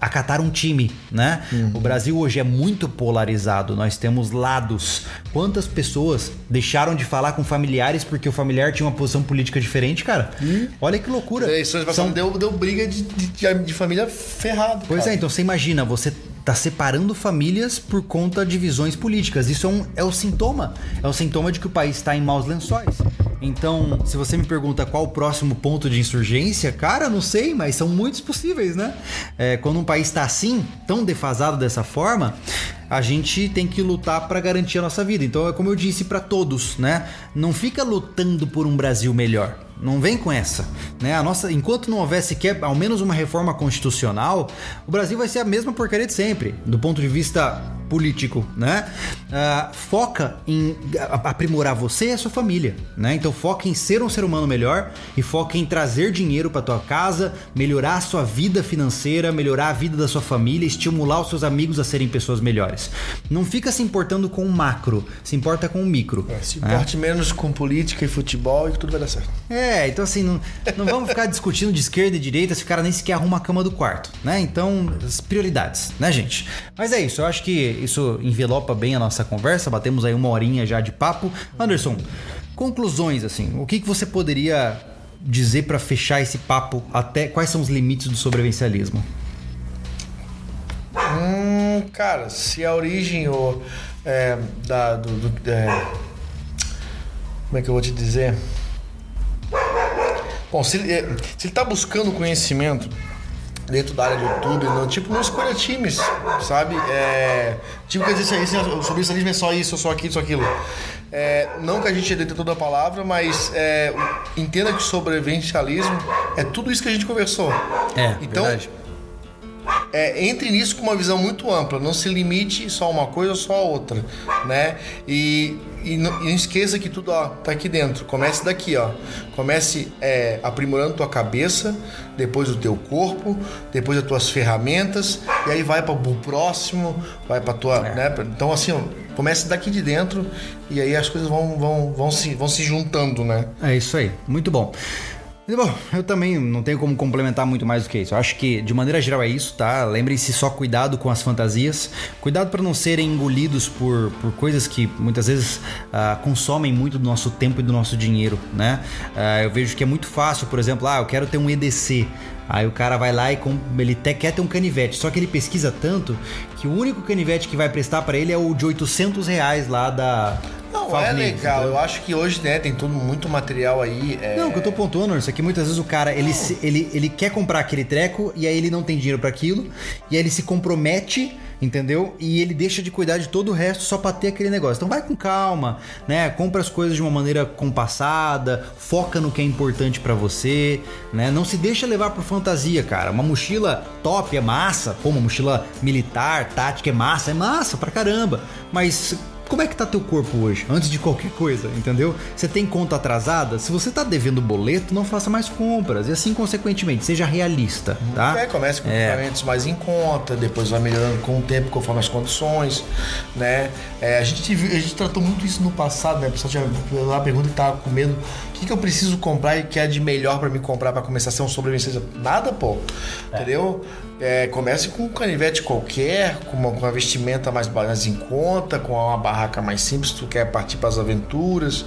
acatar um time, né? Uhum. O Brasil hoje é muito polarizado, nós temos lados. Quantas pessoas deixaram de falar com familiares porque o familiar tinha uma posição política diferente, cara? Uhum. Olha que loucura. As eleições São... deu, deu briga de, de, de família ferrado. Pois cara. é, então você imagina, você tá separando famílias por conta de visões políticas. Isso é, um, é o sintoma. É o sintoma de que o país está em maus lençóis. Então, se você me pergunta qual o próximo ponto de insurgência, cara, não sei, mas são muitos possíveis, né? É, quando um país está assim, tão defasado dessa forma, a gente tem que lutar para garantir a nossa vida. Então, é como eu disse para todos, né? Não fica lutando por um Brasil melhor. Não vem com essa, né? A nossa, enquanto não houver sequer ao menos uma reforma constitucional, o Brasil vai ser a mesma porcaria de sempre, do ponto de vista político, né? Uh, foca em aprimorar você e a sua família, né? Então foca em ser um ser humano melhor e foca em trazer dinheiro para tua casa, melhorar a sua vida financeira, melhorar a vida da sua família, estimular os seus amigos a serem pessoas melhores. Não fica se importando com o macro, se importa com o micro. É, se importe né? menos com política e futebol e tudo vai dar certo. É, então assim, não, não vamos ficar discutindo de esquerda e direita se o cara nem sequer arruma a cama do quarto, né? Então, as prioridades, né, gente? Mas é isso, eu acho que isso envelopa bem a nossa conversa. Batemos aí uma horinha já de papo. Anderson, conclusões assim. O que, que você poderia dizer para fechar esse papo? Até quais são os limites do sobrevivencialismo? Hum, cara, se a origem ou, é, da, do, do é, como é que eu vou te dizer? Bom, se é, se ele tá buscando conhecimento dentro da área do YouTube, não, tipo, não escolha times, sabe? É, tipo, quer dizer, assim, o sobrevivencialismo é só isso, só aquilo, só aquilo. É, não que a gente dentro toda a palavra, mas é, entenda que sobrevivencialismo é tudo isso que a gente conversou. É, então, verdade. É, entre nisso com uma visão muito ampla, não se limite só a uma coisa ou só a outra, né? E e não, e não, esqueça que tudo ó, tá aqui dentro. Comece daqui, ó. Comece é, aprimorando tua cabeça, depois o teu corpo, depois as tuas ferramentas, e aí vai para o próximo, vai para tua, é. né? Então assim, ó, comece daqui de dentro e aí as coisas vão, vão, vão, se, vão se juntando, né? É isso aí. Muito bom. Bom, eu também não tenho como complementar muito mais do que isso. Eu acho que, de maneira geral, é isso, tá? Lembrem-se só cuidado com as fantasias. Cuidado para não serem engolidos por, por coisas que muitas vezes uh, consomem muito do nosso tempo e do nosso dinheiro, né? Uh, eu vejo que é muito fácil, por exemplo, ah, eu quero ter um EDC. Aí o cara vai lá e ele até quer ter um canivete, só que ele pesquisa tanto que o único canivete que vai prestar para ele é o de 800 reais lá da não, é legal. Eu acho que hoje, né, tem tudo muito material aí. É... Não, o que eu tô pontuando, isso aqui muitas vezes o cara, ele, se, ele, ele quer comprar aquele treco e aí ele não tem dinheiro para aquilo, e aí ele se compromete entendeu? E ele deixa de cuidar de todo o resto só para ter aquele negócio. Então vai com calma, né? Compra as coisas de uma maneira compassada, foca no que é importante para você, né? Não se deixa levar por fantasia, cara. Uma mochila top é massa, pô, uma mochila militar, tática é massa, é massa pra caramba. Mas como é que tá teu corpo hoje? Antes de qualquer coisa, entendeu? Você tem conta atrasada? Se você tá devendo boleto, não faça mais compras. E assim, consequentemente, seja realista, tá? É, comece com é. equipamentos mais em conta, depois vai melhorando com o tempo, conforme as condições, né? É, a, gente, a gente tratou muito isso no passado, né? O pessoal tinha lá pergunta e tava com medo. O que, que eu preciso comprar e que é de melhor para me comprar para começar a ser um sobrevivência? Nada, pô. É. Entendeu? É, comece com um canivete qualquer, com uma, com uma vestimenta mais, mais em conta, com uma barraca mais simples, tu quer partir para as aventuras,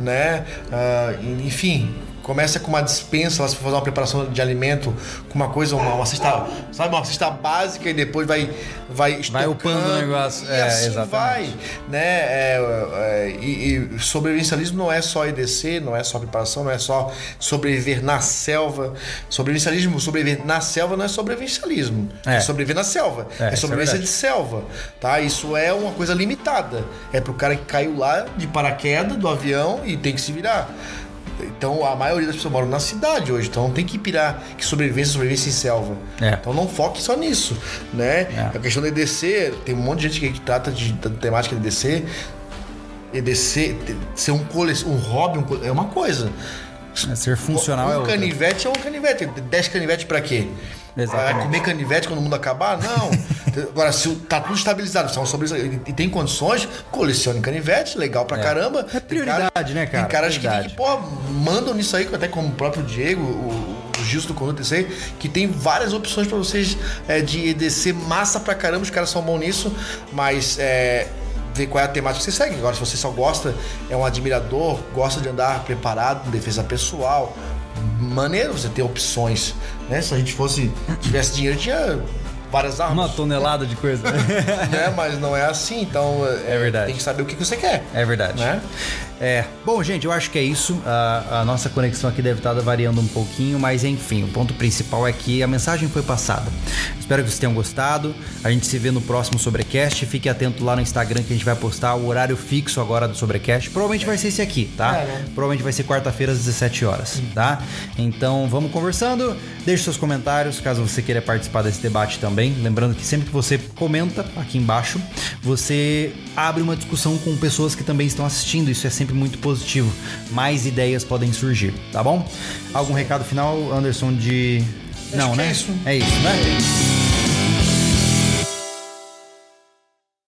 né? Uh, enfim, começa com uma dispensa, se for fazer uma preparação de alimento, com uma coisa, uma, uma cesta, sabe, uma cesta básica e depois vai vai vai upando o negócio. E é, assim exatamente. vai, né? É, é, e, e, sobrevivencialismo não é só EDC, não é só preparação, não é só sobreviver na selva. Sobrevivencialismo, sobreviver na selva não é sobrevivencialismo, é, é sobreviver na selva, é, é sobrevivência de selva, tá? Isso é uma coisa limitada. É pro cara que caiu lá de paraquedas do avião e tem que se virar. Então a maioria das pessoas moram na cidade hoje, então não tem que pirar que sobrevivência sobrevivência em selva. É. Então não foque só nisso, né? É. A questão do EDC, tem um monte de gente que trata de, da temática de EDC. EDC, ser um, um hobby um, é uma coisa. É, ser funcional um é Um canivete é um canivete. 10 canivetes para quê? Exatamente. Vai comer canivete quando o mundo acabar? Não. Agora, se tá tudo estabilizado, são sobre e tem condições, colecione canivete, legal pra é. caramba. É prioridade, cara, né, cara? Tem caras que, que, pô, mandam nisso aí, até como o próprio Diego, o, o Gilson do Conduto EDC, que tem várias opções para vocês é, de EDC massa pra caramba, os caras são bons nisso, mas é, ver qual é a temática que você segue. Agora, se você só gosta, é um admirador, gosta de andar preparado, defesa pessoal, maneiro você ter opções, né? Se a gente fosse tivesse dinheiro, tinha várias armas. Uma tonelada de coisa. né? Mas não é assim, então É verdade. tem que saber o que que você quer. É verdade. Né? É. Bom, gente, eu acho que é isso. A, a nossa conexão aqui deve estar variando um pouquinho, mas enfim, o ponto principal é que a mensagem foi passada. Espero que vocês tenham gostado. A gente se vê no próximo Sobrecast. Fique atento lá no Instagram que a gente vai postar o horário fixo agora do Sobrecast. Provavelmente vai ser esse aqui, tá? É, né? Provavelmente vai ser quarta-feira às 17 horas, tá? Então vamos conversando. Deixe seus comentários caso você queira participar desse debate também. Lembrando que sempre que você comenta aqui embaixo, você abre uma discussão com pessoas que também estão assistindo. Isso é sempre muito positivo. Mais ideias podem surgir, tá bom? Algum recado final, Anderson, de. Acho Não, que né? é isso. É isso, né?